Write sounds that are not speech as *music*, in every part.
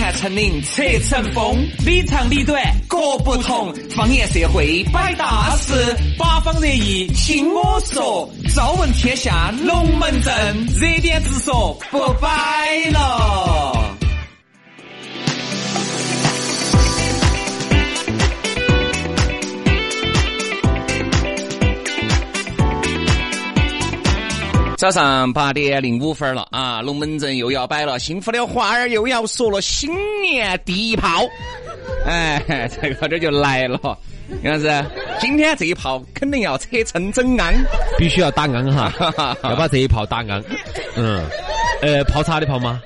看成林侧成峰，里长里短各不同。方言社会摆大事，八方热议听我说。朝闻天下龙门阵，热点直说不摆了。早上八点零五分了啊，龙门阵又要摆了，幸福的花儿又要说了，新年第一炮，哎，*laughs* 这个这就来了，杨子，今天这一炮肯定要扯成整安，必须要打安哈，*laughs* 要把这一炮打安，嗯，呃，泡茶的泡吗？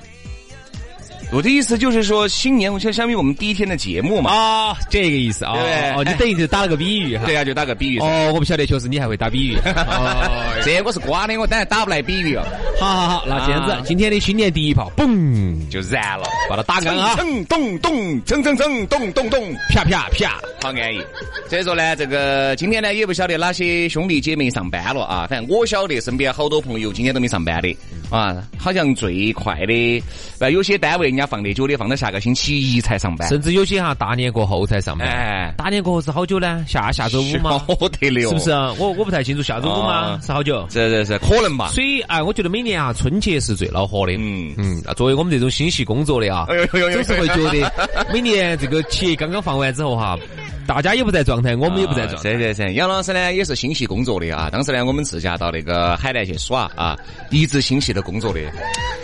我的意思就是说，新年我就相当于我们第一天的节目嘛。啊，这个意思啊。对。哦，你等于是打了个比喻哈。对啊，就打个比喻。哦，我不晓得，确实你还会打比喻。*laughs* 哦。这我是瓜的，我当然打不来比喻了。好好好，那这样子，今天的新年第一炮，嘣就燃了，把它打干啊！咚咚咚，蹭蹭蹭，咚咚咚，啪啪啪，好安逸。所以说呢，这个今天呢，也不晓得哪些兄弟姐妹上班了啊。反正我晓得身边好多朋友今天都没上班的啊。好像最快的，呃，有些单位人家放的久的放到。下个星期一才上班，甚至有些哈大年过后才上班。哎，大年过后是好久呢？下下周五吗？*laughs* 好得了，是不是啊？我我不太清楚，下周五吗？是好久？是是是，可能吧。所以哎，我觉得每年啊，春节是最恼火的。嗯嗯，作为我们这种心系工作的啊，总是会觉得每年这个企业刚刚放完之后哈。大家也不在状态，我们也不在状态。是是是，杨老师呢也是心系工作的啊。当时呢，我们自驾到那个海南去耍啊，一直心系的工作的。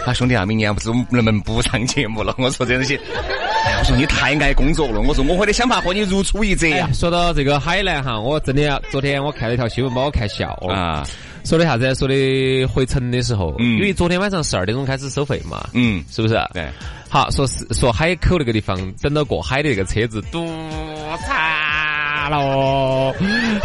啊，兄弟啊，明年不知能不能不上节目了？我说这东西，我说你太爱工作了。我说我会得想法和你如出一辙呀。说到这个海南哈，我真的昨天我看了一条新闻，把我看笑了啊。说的啥子？说的回城的时候，因为昨天晚上十二点钟开始收费嘛，嗯，是不是？对。好，说是说海口那个地方，等到过海的那个车子堵惨了。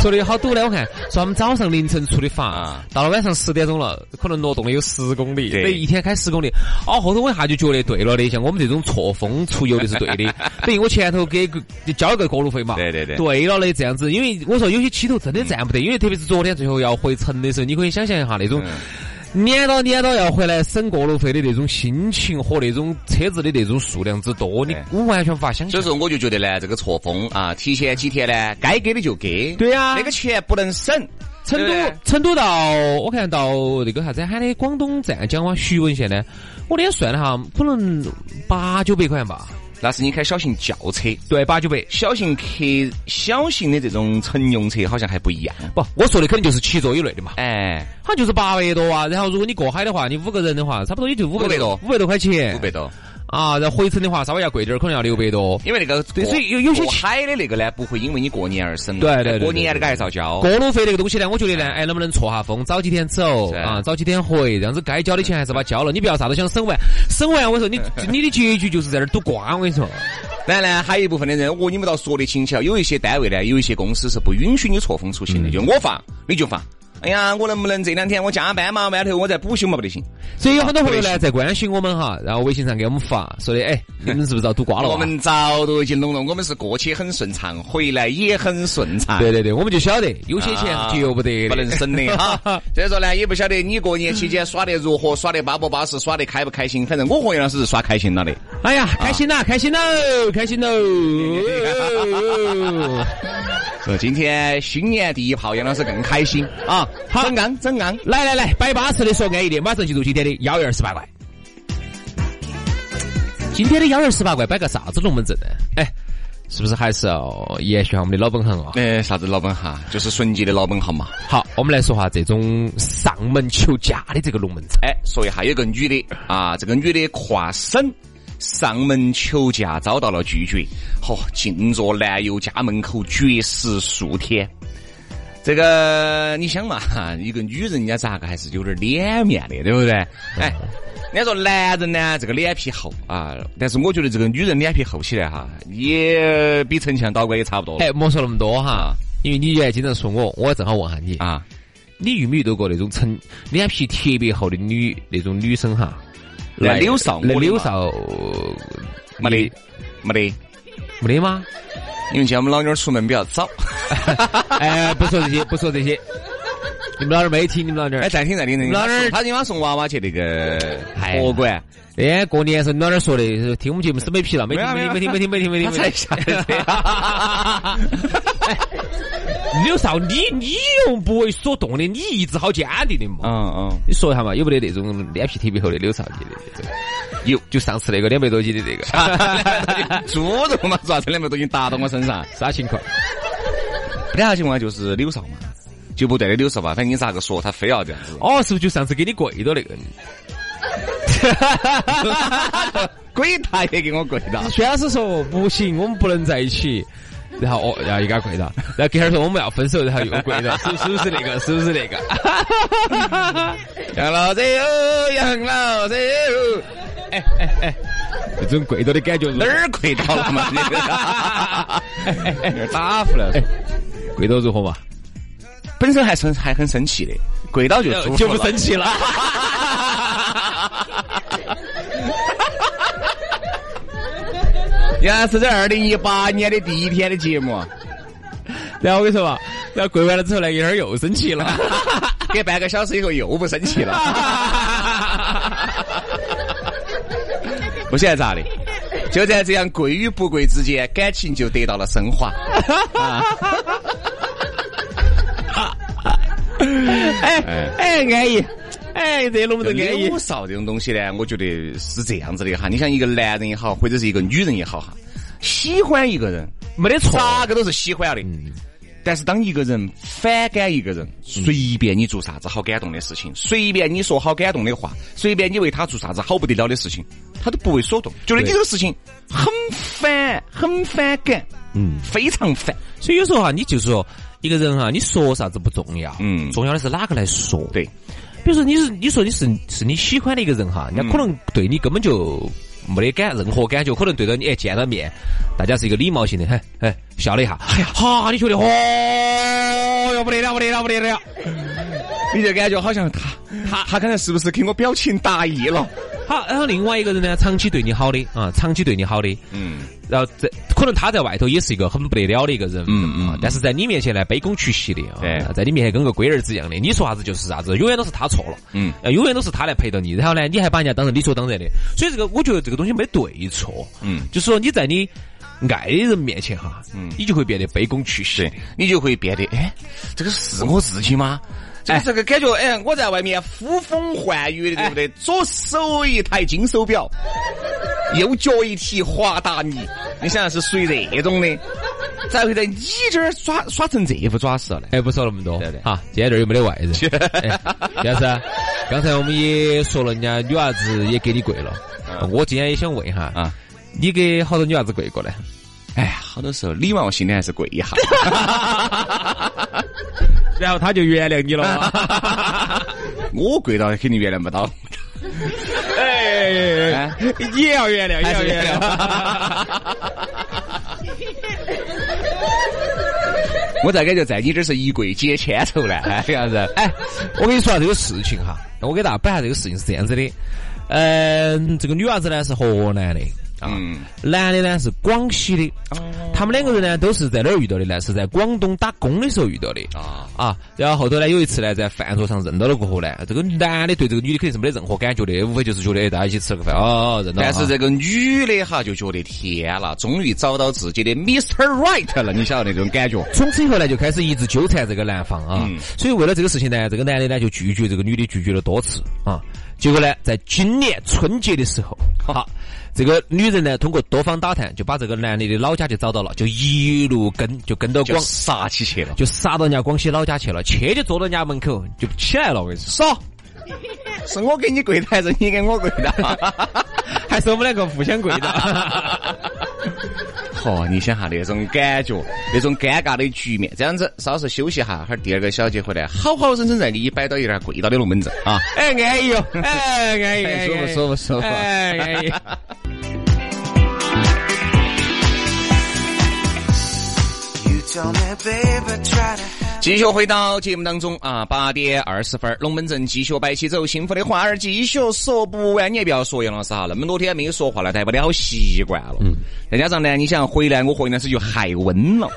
说的好堵呢，我看说他们早上凌晨出的发，到了晚上十点钟了，可能挪动了有十公里，等一天开十公里。哦，后头我一下就觉得对了的，像我们这种错峰出游的是对的，*laughs* 等于我前头给交了个过路费嘛。对对对。对了的这样子，因为我说有些起头真的站不得，因为特别是昨天最后要回城的时候，你可以想象一下那种。撵到撵到要回来省过路费的那种心情和那种车子的那种数量之多，你我完全无法想象。所以说，我就觉得呢，这个错峰啊，提前几天呢，该给的就给。对呀，那个钱不能省。成都，成都到我看到那个啥子喊的广东湛江哇，徐闻县呢，我那天算了哈，可能八九百块钱吧。那是你开小型轿车，对，八九百。小型客、小型的这种乘用车好像还不一样。不，我说的肯定就是七座以内的嘛。哎，好像就是八百多啊。然后如果你过海的话，你五个人的话，差不多也就五百多，五百多块钱。五百多。啊，然后回程的话稍微要贵点儿，可能要六百多。因为那个对，所以有有些海的那个呢，不会因为你过年而省。对对对，过年那个还是要交。过路费那个东西呢，我觉得呢，哎，能不能错下风，早几天走啊，早几天回，这样子该交的钱还是把交了。你不要啥都想省完，省完我说你 *laughs* 你的结局就是在那儿赌瓜，我跟你说。当然呢，还有一部分的人，我你们倒说的轻巧，有一些单位呢，有一些公司是不允许你错峰出行的，就我放你就放。哎呀，我能不能这两天我加班嘛？外头我再补休嘛？不得行。所以有很多朋友呢在关心我们哈，然后微信上给我们发，说的哎，你们是不是要堵瓜了？我们早都已经弄了，我们是过去很顺畅，回来也很顺畅。对对对，我们就晓得有些钱是绝不得，不能省的哈。*laughs* 所以说呢，也不晓得你过年期间耍得如何，耍得巴不巴适，耍得开不开心。反正我和杨老师是耍开心了的。哎呀，开心啦，开心喽，开心喽！*laughs* 说今天新年第一炮，杨老师更开心啊！好，整安整安，来来来，摆巴适的说安逸的，马上进入今天的幺二十八怪。今天的幺二十八怪摆个啥子龙门阵呢？哎，是不是还是要延续下我们的老本行啊？哎，啥子老本行？就是纯洁的老本行嘛。好，我们来说下这种上门求嫁的这个龙门阵。哎，说一下有个女的啊，这个女的跨省。上门求嫁遭到了拒绝，嚯，静坐男友家门口绝食数天。这个你想嘛，一个女人人家咋个还是有点脸面的，对不对？*laughs* 哎，人家说男人呢，这个脸皮厚啊，但是我觉得这个女人脸皮厚起来哈，也比城墙倒拐也差不多。哎，莫说那么多哈，因为你原来经常说我，我正好问下你啊，你遇没遇到过那种成脸皮特别厚的女那种女生哈？那柳少，那柳少没得，没得，没得吗？因为见我们老妞出门比较早。*laughs* 哎，不说这些，不说这些。你们老儿没听，你们老儿。哎，暂停暂停，老儿他今晚送娃娃去那个，哎托管。*laughs* 哎，过年时候老点说的，听我们节目是没皮了，没听没听没听没听没听没听。才下的车。刘少，你你又不为所动的，你一直好坚定的嘛？嗯嗯。你说一下嘛，有没得那种脸皮特别厚的刘少？有，就上次那个两百多斤的这个 *laughs* 猪肉嘛，是这两百多斤打到我身上，啥情况？这啥情况就是柳少嘛，就不对的柳少吧，反正你咋个说，他非要这样子。哦，是不是就上次给你跪到那个？跪大爷给我跪到。薛老师说不行，我们不能在一起。然后哦，然后又给他跪到。然后隔会儿说我们要分手，然后又跪到。是 *laughs* 是不是那个？是不是那个？*laughs* 杨老子哦，杨老子哦。哎哎哎，这种跪到的感觉哪儿跪到了嘛？打呼了。跪到如何嘛？本身还生还很生气的，跪到就就不生气了。*laughs* *laughs* 原来是在二零一八年的第一天的节目，然后我跟你说吧，然后跪完了之后呢，一会儿又生气了，*laughs* 隔半个小时以后又不生气了，不晓得咋的，就在这样跪与不跪之间，感情就得到了升华。*laughs* 哎哎，安逸。哎，*laughs* 这龙门阵安逸。柳少这种东西呢，我觉得是这样子的哈。你像一个男人也好，或者是一个女人也好哈，喜欢一个人没得错，哪个都是喜欢的。但是当一个人反感一个人，随便你做啥子好感动的事情，随便你说好感动的话，随便你为他做啥子好不得了的事情，他都不为所动，觉得你这个事情很烦，很反感，嗯，非常烦。所以有时候哈，你就是说一个人哈，你说啥子不重要，嗯，重要的是哪个来说。对。比如说你是你说你是是你喜欢的一个人哈，人家可能对你根本就没得感任何感觉，可能对着你哎见了面，大家是一个礼貌性的，嘿，哎笑了一下，哎呀，哈，你觉得哦哟不得了不得了不得了，你就感觉好像他他他刚才是不是给我表情达意了？好，然后另外一个人呢，长期对你好的啊，长期对你好的，嗯，然后在可能他在外头也是一个很不得了的一个人，嗯嗯，但是在你面前呢，卑躬屈膝的啊，在你面前跟个龟儿子一样的，你说啥子就是啥子，永远都是他错了，嗯，永远都是他来陪着你，然后呢，你还把人家当成理所当然的，所以这个我觉得这个东西没对错，嗯，就是说你在你爱的人面前哈，嗯，你就会变得卑躬屈膝，你就会变得，哎，这个是我自己吗？哎，这个感觉，哎，我在外面呼风唤雨的，对不对？左手一台金手表，右脚一提华达尼，你想是属于这种的，咋会在你这儿耍耍成这副爪式了？哎，不说那么多，对对，好，今天这儿又没得外人。杨老师，刚才我们也说了，人家女娃子也给你跪了，我今天也想问一下啊，你给好多女娃子跪过呢？哎呀，好多时候礼貌性的还是跪一下。*laughs* 然后他就原谅你了，*laughs* 我跪到肯定原谅不到。哎，你也要原谅，也要原谅。我咋感觉在你这是一跪解千愁呢？这样子。哎，我跟你说下这个事情哈，我给大家摆下这个事情是这样子的。嗯，这个女娃子呢是河南的。嗯，男的呢是广西的，他们两个人呢都是在哪儿遇到的呢？是在广东打工的时候遇到的啊啊！然后后头呢有一次呢在饭桌上认到了过后呢，这个男的对这个女的肯定是没得任何感觉的，无非就是觉得大家一起吃了个饭哦，认到。但是这个女的哈就觉得天了，终于找到自己的 Mr. Right 了，你晓得那种感觉。从此以后呢就开始一直纠缠这个男方啊，所以为了这个事情呢，这个男的呢就拒绝这个女的，拒绝了多次啊。结果呢，在今年春节的时候，好。这个女人呢，通过多方打探，就把这个男的的老家就找到了，就一路跟，就跟到广杀起去了，就杀到人家广西老家去了，去就坐到人家门口就起来了，我跟你说，少，是我给你跪的还是你给我跪的？*laughs* 还是我们两个互相跪的？*laughs* 哦，你想哈那种感觉，那种尴尬的局面，这样子稍事休息哈，哈第二个小姐回来，好好生生再给你摆到一点跪到的龙门阵啊！哎，安逸哟，哎，安逸，舒服舒服舒服，哎，安逸。继续回到节目当中啊，八点二十分，龙门阵继续摆起走，幸福的话儿继续说不完，你也不要说杨老师哈，那么多天没有说话了，代表你好习惯了。嗯，再加上呢，你想回来，我回来时就害温了，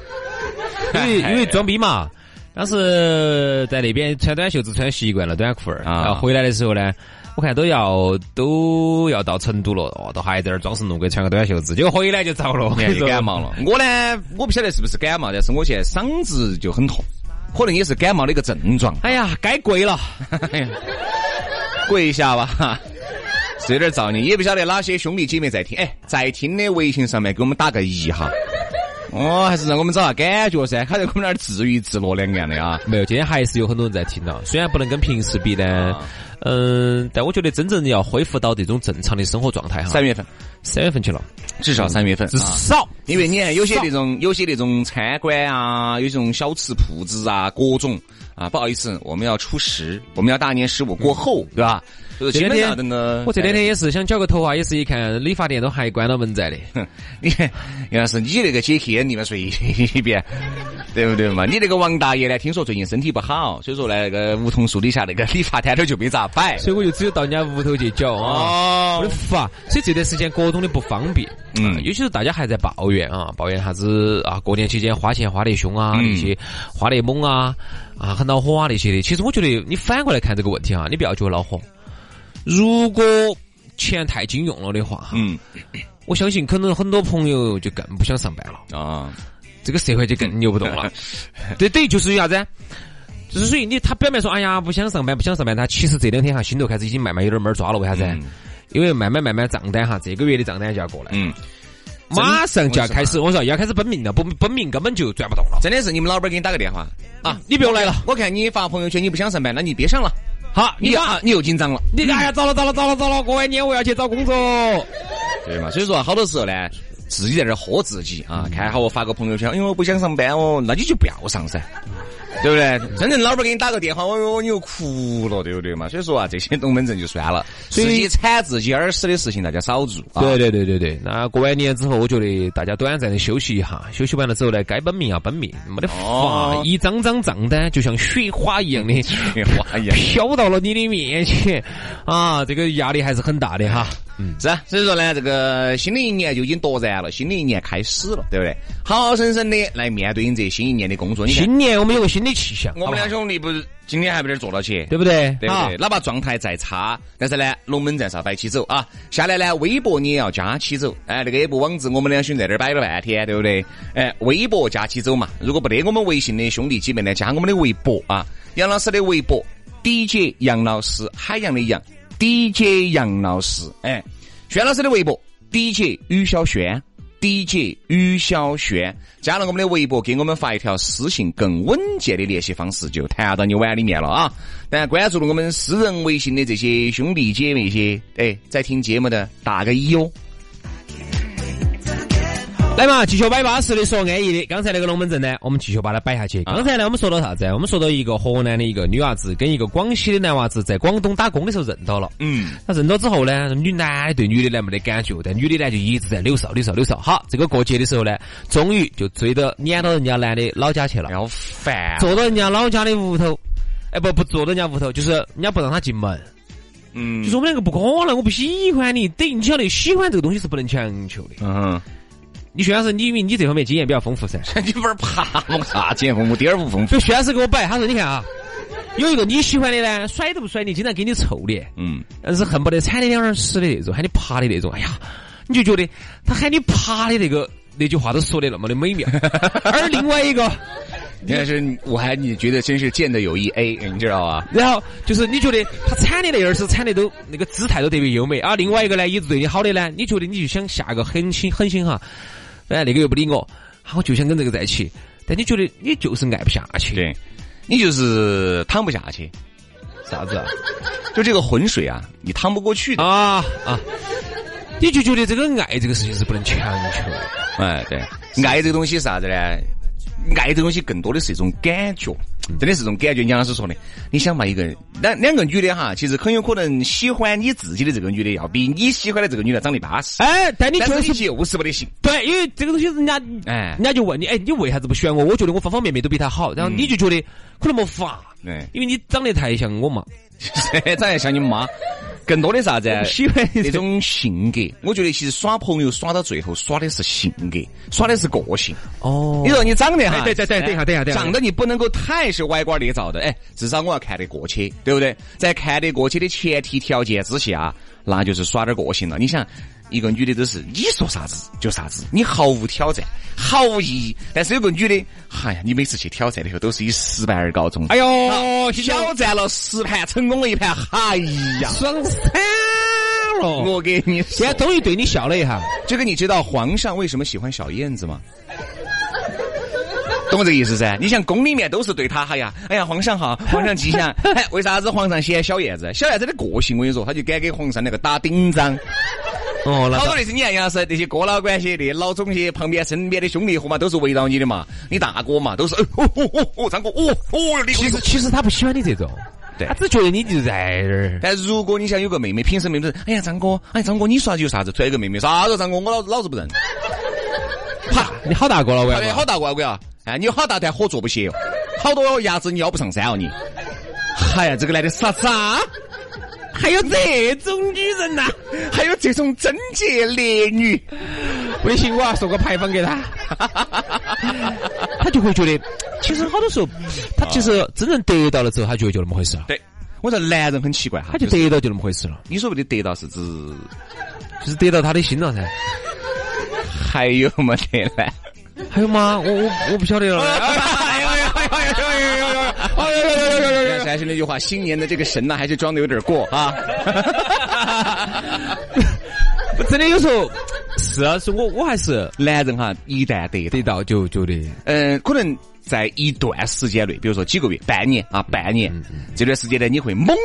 因为因为装逼嘛。当时在那边穿短袖子穿习惯了短裤儿，啊。然后回来的时候呢，我看都要都要到成都了，哦，都还在那儿装神弄鬼穿个短袖子，结果回来就遭了，*laughs* 感冒了。我呢，我不晓得是不是感冒，但是我现在嗓子就很痛，可能也是感冒的一个症状。哎呀，该跪了。跪一下吧，是有点造孽，也不晓得哪些兄弟姐妹在听。哎，在听的微信上面给我们打个一哈。哦，还是让我们找下感觉噻，他在我们那儿自娱自乐两样的啊。没有，今天还是有很多人在听的，虽然不能跟平时比呢，嗯，但我觉得真正要恢复到这种正常的生活状态哈，三月份，三月份去了，至少三月份，至少，因为你看有些那种有些那种餐馆啊，有这种小吃铺子啊，各种。啊，不好意思，我们要初十，我们要大年十五过后，对吧？就是基本上那个，我这两天也是想剪个头啊，也是一看理发店都还关了门在的。*laughs* 你看，要是你那个接天，你们随便，对不对嘛？你那个王大爷呢？听说最近身体不好，所以说呢，那个梧桐树底下那个理发摊头就没咋摆，所以我就只有到人家屋头去剪啊，我的发。所以这段时间各种的不方便，嗯，尤其是大家还在抱怨啊，抱怨啥子啊，过年期间花钱花得凶啊，那些花得猛啊，啊，很恼火啊那些的。其实我觉得你反过来看这个问题啊，你不要觉得恼火。如果钱太经用了的话，嗯，我相信可能很多朋友就更不想上班了啊，这个社会就更扭不动了。*laughs* 这，等于就是啥子？就是属于你，他表面说哎呀不想上班，不想上班，他其实这两天哈心头开始已经慢慢有点闷抓了。为啥子？因为慢慢慢慢账单哈，这个月的账单就要过来，嗯，马上就要开始，我说要开始奔命了，不奔命根本就赚不动了。真的是你们老板给你打个电话啊，你不用来了。我看你发朋友圈，你不想上班，那你别上了。好，你啊，你又紧张了。你哎呀，糟了糟了糟了糟了！过完年我要去找工作，对嘛？所以说好多时候呢，自己在这喝自己啊。看好我发个朋友圈，因为我不想上班哦，那你就不要上噻，*laughs* 对不对？真正老板给你打个电话，我哟，你又哭了，对不对嘛？所以说啊，这些龙门阵就算了，自己惨自己耳屎的事情大家少做。啊对对对对对，那过完年之后，我觉得大家短暂的休息一下，休息完了之后呢，该奔命要奔命，没得法，一张张账单就像雪花一样的，*laughs* 雪花一样飘到了你的面前，啊，这个压力还是很大的哈。嗯，是啊，所以说呢，这个新的一年就已经夺燃了，新的一年开始了，对不对？好好生生的来面对你这新一年的工作。新年我们有个新的气象，我们两兄弟不是今天还没得坐到起，对不对？对不对？哪怕状态再差，但是呢，龙门阵上摆起走啊。下来呢，微博你也要加起走。哎，那个也不网址，我们两兄弟在这儿摆了半天，对不对？哎，微博加起走嘛。如果不得我们微信的兄弟姐妹呢，加我们的微博啊，杨老师的微博，DJ 杨老师，海洋的洋，DJ 杨老师，哎。轩老师的微博，DJ 于小轩，DJ 于小轩，加了我们的微博，给我们发一条私信，更稳健的联系方式就弹到你碗里面了啊！当然关注了我们私人微信的这些兄弟姐妹些，哎，在听节目的打个一哦。来嘛，继续摆巴适的说安逸的。刚才那个龙门阵呢，我们继续把它摆下去。刚才呢，我们说到啥子？我们说到一个河南的一个女娃子跟一个广西的男娃子在广东打工的时候认到了。嗯。他认到之后呢，女男对女的呢没得感觉，但女的呢就一直在扭骚扭骚扭骚。好，这个过节的时候呢，终于就追到撵到人家男的老家去了。要烦。坐到人家老家的屋头，哎不不坐到人家屋头，就是人家不让他进门。嗯。就是我们两个不可能，我不喜欢你。等于你晓得，喜欢这个东西是不能强求的。嗯。你薛老师，你因为你这方面经验比较丰富噻，*laughs* 你不是爬我啥经验丰富？第二不丰富。就薛老师给我摆，他说：“你看啊，有一个你喜欢的呢，甩都不甩你，经常给你臭脸，嗯，但是恨不得踩你两耳屎的那种，喊你爬的那种。哎呀，你就觉得他喊你爬的那个那句话都说的那么的美妙。而另外一个，*laughs* 但是我还你觉得真是见的有一 A，你知道吧？*laughs* 然后就是你觉得他铲的那耳屎铲的都那个姿态都特别优美啊。另外一个呢，一直对你好的呢，你觉得你就想下个狠心狠心哈。”哎，那个又不理我，我就想跟这个在一起，但你觉得你就是爱不下去，对，你就是躺不下去，啥子啊？就这个浑水啊，你趟不过去的啊啊！你就觉得这个爱这个事情是不能强求，哎，对，爱这个东西是啥子呢？爱这个东西更多的是一种感觉，真的是这种感觉。杨老师说的，你想嘛，一个两两个女的哈，其实很有可能喜欢你自己的这个女的，要比你喜欢的这个女的长得巴适。哎，但你就是就是不得行。对，因为这个东西人家，哎，人家就问你，哎，你为啥子不喜欢我？我觉得我方方面面都比她好，然后你就觉得可能没法，对，因为你长得太像我嘛，*laughs* 长得像你妈。更多的啥子？喜欢这种性格。我觉得其实耍朋友耍到最后，耍的是性格，耍的是个性。哦，你说你长得哈，对对对，等一下等一下等一下，长得你不能够太是歪瓜裂枣的，哎，至少我要看得过去，对不对？在看得过去的前提条件之下，那就是耍点个性了。你想。一个女的都是你说啥子就啥子，你毫无挑战，毫无意义。但是有个女的，哎呀，你每次去挑战的时候都是以失败而告终。哎呦，挑战了十盘，成功了一盘，哎呀，爽惨了！我给你，现在终于对你笑了一下。这个你知道皇上为什么喜欢小燕子吗？懂我这个意思噻？你像宫里面都是对他，哎呀，哎呀，皇上好，皇上吉祥。哎，为啥子皇上喜欢小燕子？小燕子的个性，我跟你说，他就敢给皇上那个打顶章。哦，好多那些你看杨老师那些哥老倌些的老总些旁边身边的兄弟伙嘛，都是围绕你的嘛。你大哥嘛，都是哦哦哦哦，张哥哦哦。其实其实他不喜欢你这种，*laughs* 对他只觉得你就在这儿。但如果你想有个妹妹，平时妹妹，哎呀张哥，哎张哥你说啥就啥子，突然一个妹妹啥子张哥，我老老子不认。啪，你好大个了，我好大个啊！哎，你有好大团火坐不起哦，好多鸭子你要不上山哦你。哎呀，这个男的啥啥？还有这种女人呐，还有这种贞洁烈女，微信，我要送个牌坊给他，*laughs* 他就会觉得，其实好多时候，他其实真正得到了之后，他觉得就那么回事了。对，我说男人很奇怪，他就得到就那么回事了。你所谓的得到是指，就是得到他的心了噻。还有没得呢？还有吗？我我我不晓得了。哎呦哎呦哎呦哎呦哎呦哎呦！哎呦呦呦呦呦！还是那句话，新年的这个神呢，还是装的有点过啊。*laughs* 真的有时候是啊，是我我还是男人哈，一旦得得到就觉得，嗯，可能在一段时间内，比如说几个月、半年啊，半年这段时间呢，你会猛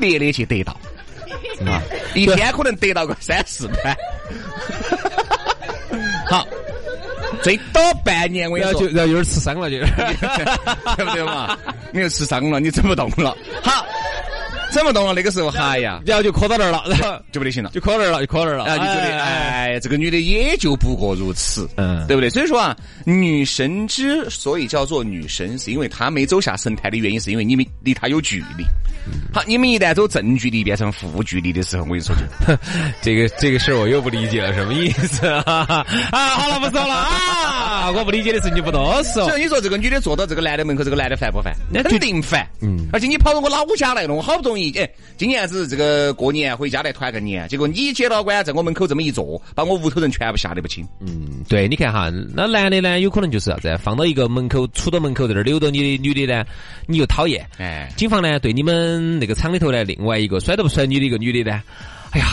烈的去得到啊，一天可能得到个三四盘。*laughs* 好。最多半年，我要就要有点吃伤了，*laughs* 就对不对嘛？你又吃伤了，你整不动了。好，整不动了，那个时候，*laughs* 哎呀，然后就磕到那儿了，然 *laughs* 后就不得行了，就磕那儿了，就磕那儿了。然后就觉得，哎，这个女的也就不过如此，嗯，对不对？所以说啊，女神之所以叫做女神，是因为她没走下神坛的原因，是因为你们离她有距离。好，你们一旦走正距离变成负距离的时候，我跟你说，就这个这个事儿我又不理解了，什么意思啊？*laughs* 啊，好了，不说了啊！我不理解的事你不多说。所以你说这个女的坐到这个男的门口，这个男的烦不烦？那肯定烦。嗯。而且你跑到我老家来了，我好不容易哎，今年子这个过年回家来团个年，结果你接老官在我门口这么一坐，把我屋头人全部吓得不轻。嗯，对，你看哈，那男的呢，有可能就是啥子，放到一个门口，杵到门口在那儿扭到你的女的呢，你又讨厌。哎。警方呢，对你们。那个厂里头呢，另外一个甩都不甩你的一个女的呢，哎呀，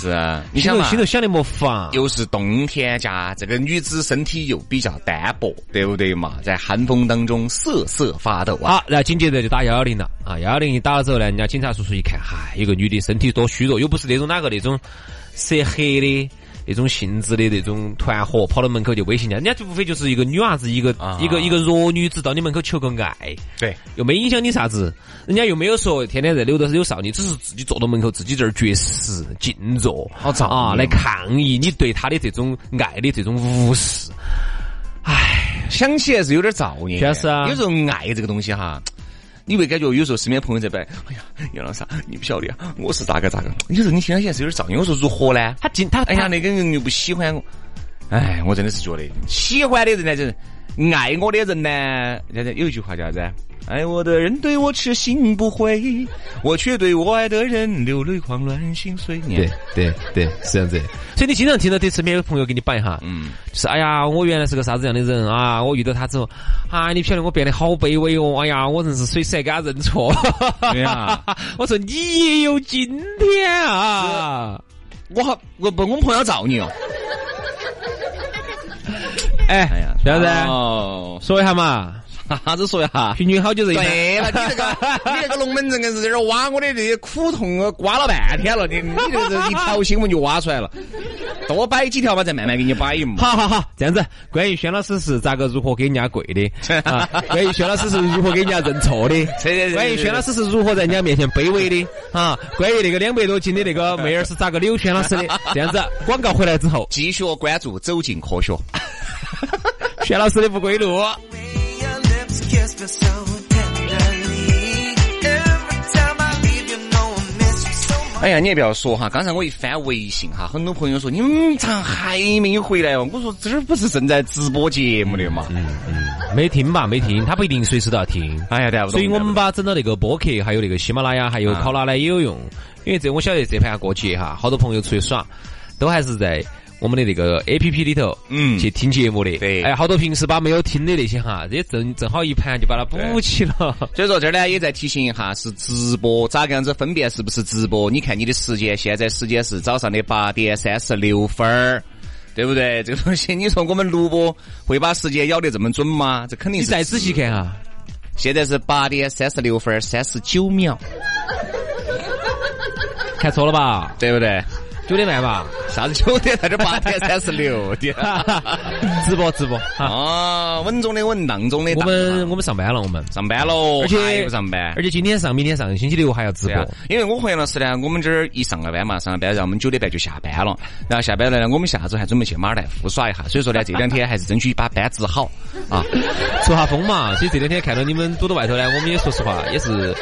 是啊，你想心头想的没法，又是冬天加这个女子身体又比较单薄，对不对嘛？在寒风当中瑟瑟发抖啊！好，然后紧接着就打幺幺零了啊！幺幺零一打了之后呢，人家警察叔叔一看，嗨，一个女的身体多虚弱，又不是那种哪个那种涉黑的。那种性质的那种团伙跑到门口就威胁人家，人家无非就是一个女娃子，一个一个一个弱女子到你门口求个爱，对，又没影响你啥子，人家又没有说天天在留的是有少女，只是自己坐到门口自己这儿绝食静坐，好脏啊，来抗议你对他的这种爱的这种无视。唉，想起来是有点造孽，确实啊，有时候爱这个东西哈。你会感觉有时候身边朋友在摆，哎呀，杨老师，你不晓得啊，我是咋个咋个。有时候你听起来是有点噪音。我说如何呢？他进他，哎呀，那个人又不喜欢我。哎，我真的是觉得喜欢的人呢，就是爱我的人呢。有一句话叫啥子？爱我的人对我痴心不悔，我却对我爱的人流泪狂乱心碎。对对对，是这样子。所以你经常听到这身边有朋友给你摆哈，嗯，就是哎呀，我原来是个啥子样的人啊，我遇到他之后，啊，你不晓得我变得好卑微哦，哎呀，我真是随时给他认错。对呀，*laughs* 我说你也有今天啊，我好，我不，我们朋友造你哦。哎，哎呀，小子，说一下嘛。啥子说一下？平均好久人？对了，你这个 *laughs* 你这个龙门阵硬是在这挖我的这些苦痛，挖了半天了。你你这是一条新闻就挖出来了，多摆几条嘛，再慢慢给你摆嘛。好好好，这样子。关于轩老师是咋个如何给人家跪的？*laughs* 关于轩老师是如何给人家认错的？*laughs* 关于轩老师是如何在人家面前卑微的？啊，关于那个两百多斤的那个妹儿是咋个扭轩老师的？这样子，广告回来之后继续关注，走进科学。轩老师的不归路。哎呀，你也不要说哈，刚才我一翻微信哈，很多朋友说你们咋还没有回来哦？我说这儿不是正在直播节目的嘛？嗯嗯，没听吧？没听，他不一定随时都要听。哎呀，所以我们把整到那个播客，还有那个喜马拉雅，还有考拉呢也有用。因为这我晓得这盘过节哈，好多朋友出去耍，都还是在。我们的那个 A P P 里头，嗯，去听节目的，对，哎，好多平时把没有听的那些哈，这正正好一盘就把它补起了。所以说这儿呢，也在提醒一下，是直播，咋个样子分辨是不是直播？你看你的时间，现在时间是早上的八点三十六分儿，对不对？这个东西，你说我们录播会把时间咬得这么准吗？这肯定。你再仔细看哈，现在是八点三十六分三十九秒，看错了吧？对不对？九点半吧，啥子九点？在这八点三十六 *laughs* 点，直播直播啊！稳中的稳，当中的。我们我们上班了，我们上班喽，而且不上班，而且今天上，明天上，星期六还要直播。因为我和杨老师呢，我们这儿一上了班嘛，上了班，然后我们九点半就下班了。然后下班了呢，我们下周还准备去马尔代夫耍一下。所以说呢，这两天还是争取把班值好 *laughs* 啊，出下风嘛。所以这两天看到你们堵到外头呢，我们也说实话也是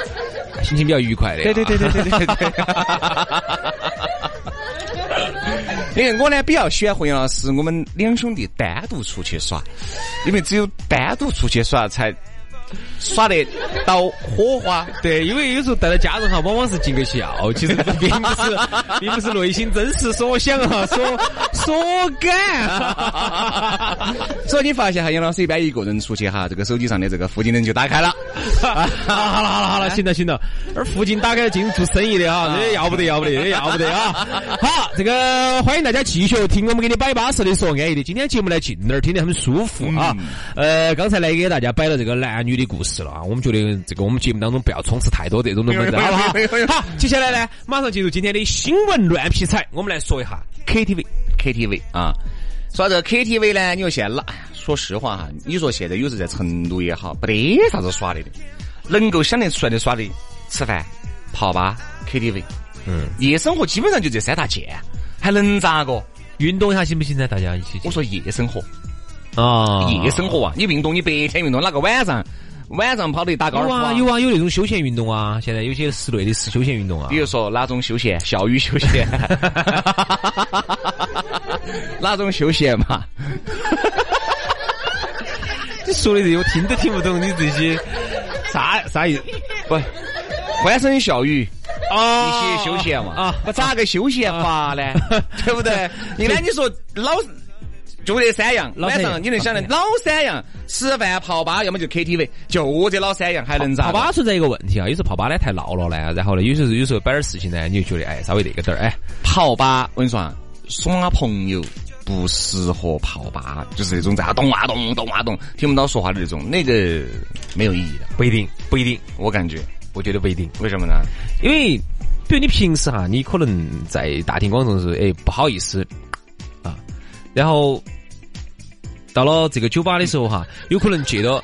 心情比较愉快的。对对对对对对对。*laughs* 因为我呢比较喜欢和杨老师，我们两兄弟单独出去耍，因为只有单独出去耍才。耍得到火花，对，因为有时候带着家人哈，往往是尽个孝，其实并不是，*laughs* 并不是内心真实所想啊，所所感。*laughs* 所以你发现哈，杨老师一般一个人出去哈，这个手机上的这个附近灯就打开了。*laughs* 好了好了好了好了，行了行了，而附近打开进做生意的哈，这要不得要不得，这要不得啊！好，这个欢迎大家继续听我们给你摆巴适的说安逸的，今天节目来近点儿听得很舒服啊。呃，刚才来给大家摆了这个男女。的故事了啊！我们觉得这个我们节目当中不要充斥太多这种东西，好不好？好，接下来呢，马上进入今天的新闻乱劈柴。我们来说一下 KTV，KTV 啊，说这个 KTV 呢，你说现在，说实话哈，你说现在有时在成都也好，不得啥子耍的的，能够想得出来的耍的，吃饭、泡吧、KTV，嗯，夜生活基本上就这三大件，还能咋个？运动一下行不行呢？大家一起。我说夜生活啊，夜生活啊，你运动，你白天运动，哪个晚上？晚上跑的打高尔夫啊，有啊，有那种休闲运动啊。现在有些室内的是休闲运动啊。比如说哪种休闲？笑语休闲。*laughs* 哪种休闲嘛？你说的这些我听都听不懂，你这些啥啥意思？不，欢声笑语啊，一些休闲嘛啊，我咋个休闲法呢？*laughs* 对不对？你看你说老。就这三样，晚上你能想的老三样，吃饭泡吧，要么就 KTV，就这老三样还能咋？泡吧存在一个问题啊，有时候泡吧呢太闹了呢，然后呢，有时候有时候摆点事情呢，你就觉得哎，稍微那个点儿哎。泡吧，我跟你说啊，耍朋友不适合泡吧，就是那种在咚啊咚咚啊咚，听不到说话的那种，那个没有意义的，不一定，不一定，我感觉，我觉得不一定，为什么呢？因为比如你平时哈，你可能在大庭广众时，哎，不好意思啊，然后。到了这个酒吧的时候哈，有可能借到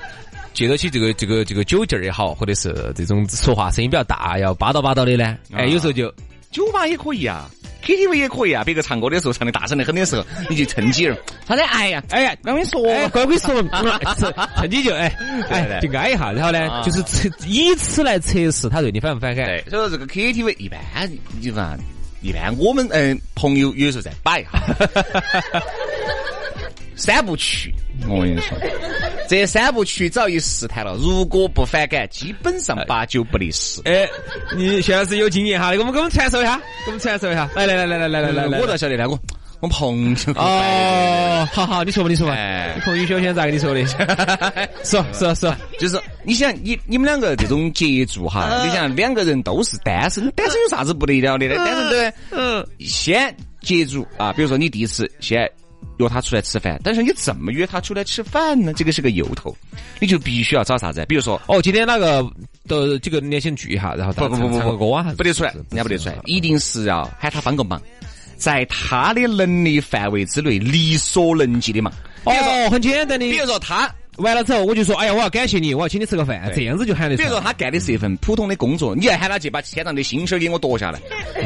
借到起这个这个这个酒劲儿也好，或者是这种说话声音比较大，要巴叨巴叨的呢。哎，有时候就酒吧也可以啊，KTV 也可以啊。别个唱歌的时候唱的大声的很的时候，你就趁机儿，他说哎呀，哎呀，刚跟你说，乖乖说，*laughs* 趁机就哎哎就挨一下，然后呢，就是测以此来测试他对你反不反感。所以说这个 KTV 一般，你看一般我们嗯朋友有时候在摆哈。*laughs* 三部曲，我跟你说，*laughs* 这三部曲只要一试探了，如果不反感，基本上八九不离十。哎，你现在是有经验哈，给我们给我们传授一下，给我们传授一下。来来来来来来来来，我倒晓得，来我我朋友哦，好好，你说吧，你说吧。你朋友现在咋跟你说的？*laughs* 说说说，就是你想你你们两个这种接触哈，你想两个人都是单身，单身有啥子不得了的呢？单身对嗯，先接触啊，比如说你第一次先。约他出来吃饭，但是你怎么约他出来吃饭呢？这个是个由头，你就必须要找啥子？比如说，哦，今天那个的这个年轻人聚一下，然后不不不不不，歌啊，不得出来，人家不得出来，一定是要喊他帮个忙，在他的能力范围之内，力所能及的忙。哦，很简单的，比如说他完了之后，我就说，哎呀，我要感谢你，我要请你吃个饭，这样子就喊得。比如说他干的是一份普通的工作，你要喊他去把天上的星星给我夺下来，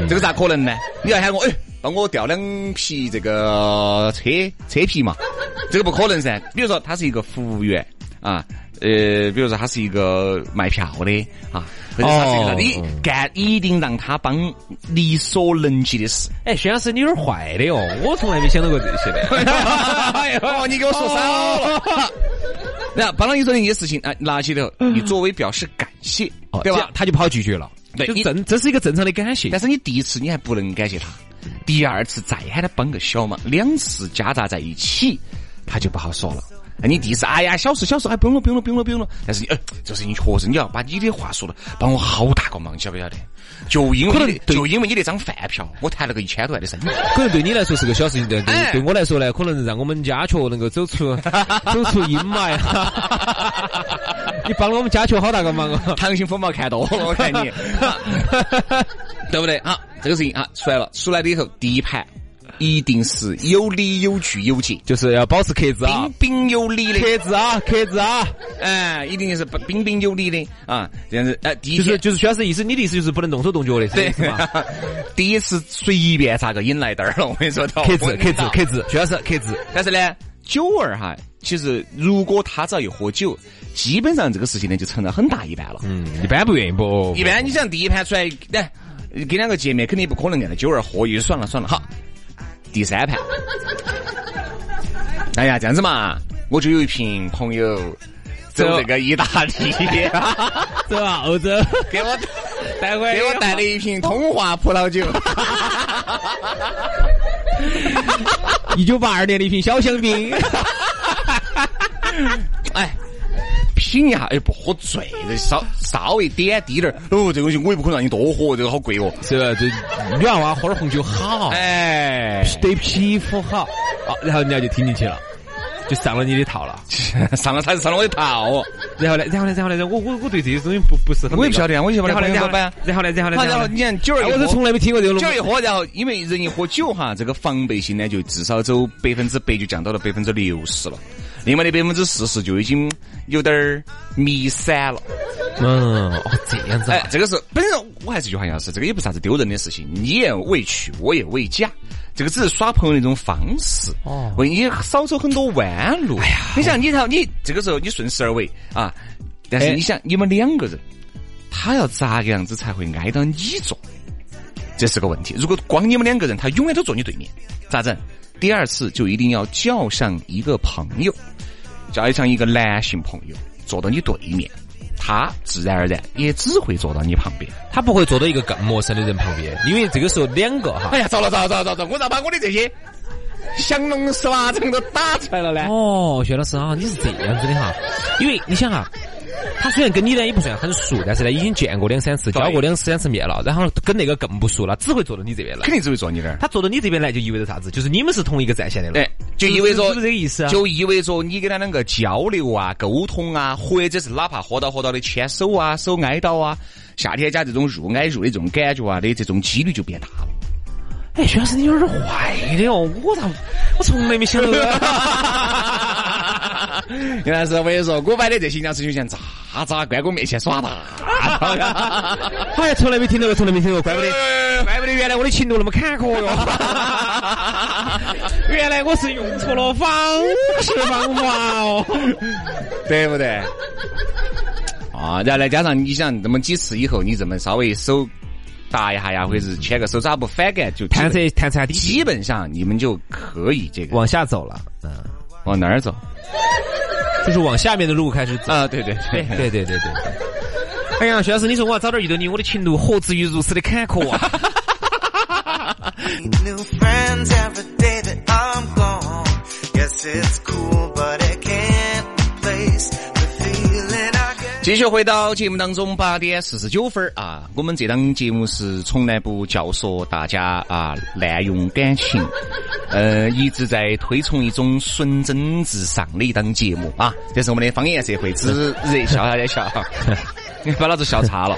这个咋可能呢？你要喊我，哎。帮我调两匹这个车车皮嘛，*laughs* 这个不可能噻。比如说他是一个服务员啊，呃，比如说他是一个卖票的啊，或者他是一个你干一定让他帮力所能及的事。哎，薛老师，你有点坏的哦，我从来没想到过这些的。*laughs* 哦，*laughs* 你给我说少了。然后帮了你做的一些事情啊，拿起头，你作为表示感谢，对吧？他就跑拒绝了。对，正这是一个正常的感谢。但是你第一次你还不能感谢他，第二次再喊他帮个小忙，两次夹杂在一起，他就不好说了。你第一次，哎呀，小事小事，哎，不用了，不用了，不用了，不用了。但是你，呃，这事情确实你要把你的话说了，帮我好大个忙，晓不晓得？就因为就因为你那张饭票，我谈了个一千多万的生意。可能对你来说是个小事情，对对对我来说呢，可能让我们家雀能够走出 *laughs* *laughs* 走出阴霾。*laughs* 你帮了我们家雀好大个忙啊！溏心风暴看多了，我看你，对不对？啊，这个事情啊出来了，出来了以后，第一盘。一定是有理有据有节，就是要保持克制啊，彬彬有礼的克制啊，克制啊，哎，一定是彬彬有礼的啊，这样子，哎，第一就是就是徐老师意思，你的意思就是不能动手动脚的，对吧？*laughs* 第一次随便咋个引来单儿了，*laughs* 我跟你说，克制克制克制，徐老师克制。但是呢，酒儿哈，其实如果他只要一喝酒，基本上这个事情呢就成了很大一半了。嗯，一般不愿意不？一般你想第一盘出来，来跟两个见面，肯定不可能按着酒儿喝，就算了算了，好。第三盘，哎呀，这样子嘛，我就有一瓶朋友走这个意大利，*laughs* 走欧洲，给我带回给我带了一瓶通化葡萄酒，*laughs* 一九八二年的一瓶小香槟，*laughs* 哎。品一下，哎，不喝醉，稍稍微点低点儿。哦，这个东西我也不可能让你多喝，这个好贵哦。是吧？这女娃娃喝点红酒好，哎，对皮肤好。啊，然后人家就听进去了，就上了你的套了，*laughs* 上了他是上了我的套。然后呢，然后呢，然后呢，我我我对这些东西不不是很，我也不晓得，我也不晓得。然后呢，然后呢，然后呢，然后你看酒儿，我是从来没听过这种。酒一喝，然后因为人一喝酒哈，这个防备心呢就至少走百分之百就降到了百分之六十了。另外的百分之四十就已经有点儿弥散了。嗯，哦，这样子。哎，这个是本身我还是句话，要是这个也不是啥子丢人的事情，你也未娶，我也未假，这个只是耍朋友的一种方式。哦，为你少走很多弯路。哎呀，你想，你看，你这个时候你顺势而为啊，但是你想，你们两个人，他要咋个样子才会挨到你坐？这是个问题。如果光你们两个人，他永远都坐你对面，咋整？第二次就一定要叫上一个朋友。叫上一个男性朋友坐到你对面，他自然而然也只会坐到你旁边，他不会坐到一个更陌生的人旁边，因为这个时候两个哈。哎呀，糟了糟了糟了糟了！我咋把我的这些降龙十八掌都打出来了呢？哦，薛老师啊，你是这样子的哈，因为你想哈。他虽然跟你呢也不算很熟，但是呢已经见过两三次，交过两三次面了，然后跟那个更不熟了，只会坐到你这边来，肯定只会坐你这儿。他坐到你这边来就意味着啥子？就是你们是同一个战线的了。哎，就意味着是不是这个意思啊？就意味着你跟他两个交流啊、沟通啊，或者是哪怕喝到喝到的牵手啊、手挨到啊，夏天加这种入挨入的这种感觉啊的这种几率就变大了。哎，徐老师你有点坏的哦，我咋我从来没想到。*laughs* 原来是我跟你说，我摆的这新疆事情像渣渣，关我面前耍大。*laughs* 哎，从来没听到过，从来没听过，怪不得，怪不得原来我的情路那么坎坷哟。*laughs* 原来我是用错了方式方法哦，*laughs* 对不对？啊，然后再加上你想这么几次以后，你这么稍微手打一下呀，或者是牵个手爪不反感，就弹车弹车基本上你们就可以这个往下走了，嗯，往哪儿走？*laughs* 就是往下面的路开始走啊！对对对对对对对。哎呀，徐老师，你说我要早点遇到你，我的情路何至于如此的坎坷啊！*laughs* 继续回到节目当中，八点四十九分啊！我们这档节目是从来不教唆大家啊滥用感情，*laughs* 呃，一直在推崇一种纯真至上的一档节目啊！这是我们的方言社会之热笑，大家笑，*laughs* 把老子笑岔了。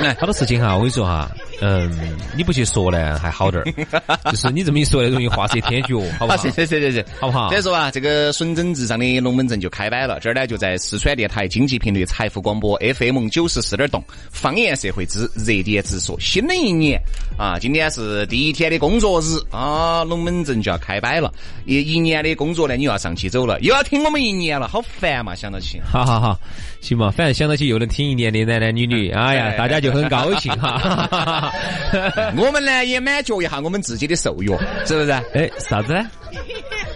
来，好多事情哈，我跟你说哈，嗯，你不去说呢还好点儿，*laughs* 就是你这么一说呢，容易画蛇添脚，好不好？是是是是是，好不好？再说啊，这个顺诊至上的龙门阵就开摆了，这儿呢就在四川电台经济频率财富广播 FM 九十四点动，方言社会之热点直说。新的一年啊，今天是第一天的工作日啊，龙门阵就要开摆了。一一年的工作呢，你又要上去走了，又要听我们一年了，好烦嘛！想到起，好好好，行嘛，反正想到起又能听一年的男男女女，*laughs* 哎呀，大家就很高兴哈。*laughs* 我们呢也满足一下我们自己的兽欲，是不是？哎，啥子呢？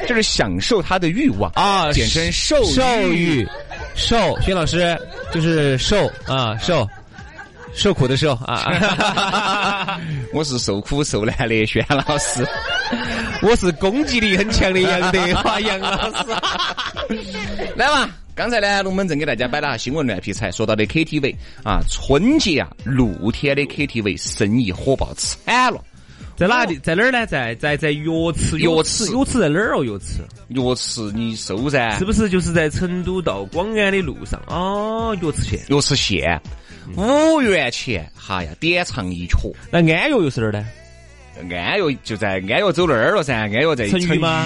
就是享受他的欲望啊，简称受受欲。受，薛老师就是受啊，受，受苦的受啊。*laughs* 我是受苦受难的薛老师，我是攻击力很强的杨德华杨老师。来嘛。刚才呢，龙门阵给大家摆了下新闻乱劈柴，说到的 KTV 啊，春节啊，露天的 KTV 生意火爆惨了，在哪里？在哪儿呢？在在在岳池，岳池，岳池在哪儿哦？岳池，岳池，你搜噻，是不是就是在成都到广安的路上？哦，岳池县，岳池县，五元钱，哈呀，点唱一曲。那安岳又是哪儿呢？安岳就在安岳走那儿了噻，安岳在成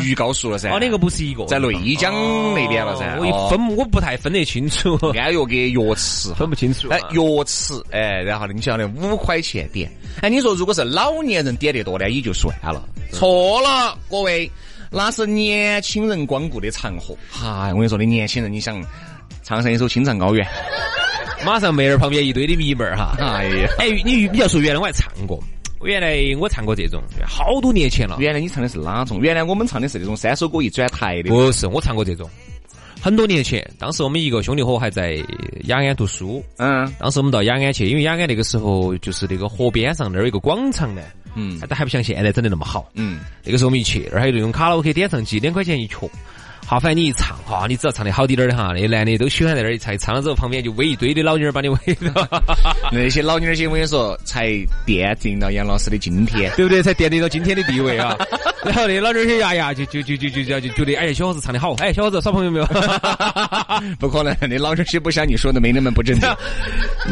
渝高速了噻。哦，那个不是一个，在内江那边了噻。我一分我不太分得清楚。安岳跟岳池分不清楚。哎，岳池，哎，然后呢，你晓得五块钱点。哎，你说如果是老年人点得多呢，也就算了。错了，各位，那是年轻人光顾的场合。嗨，我跟你说，的年轻人，你想唱上一首《青藏高原》，马上妹儿旁边一堆的迷妹儿哈。哎呀，哎，你比较说原来我还唱过。原来我唱过这种，好多年前了。原来你唱的是哪种？原来我们唱的是那种三首歌一转台的。不是，我唱过这种，很多年前。当时我们一个兄弟伙还在雅安读书。嗯。当时我们到雅安去，因为雅安那个时候就是那个河边上那儿有一个广场呢。嗯。但还不像现在整的那么好。嗯。那个时候我们一去，那儿还有那种卡拉 OK 点唱机，两块钱一曲。好，反正你一唱哈，你只要唱的好滴点儿的哈，那男的都喜欢在那儿一唱，唱了之后旁边就围一堆的老妞儿把你围着。*laughs* 那些老妞儿些，我跟你说，才奠定了杨老师的今天，对不对？才奠定了今天的地位啊。*laughs* 然后那老妞儿些呀呀，就就就就就就就觉得，哎，小伙子唱的好，哎，小伙子耍朋友没有？不可能，那老妞儿些不像你说的没那么不正常。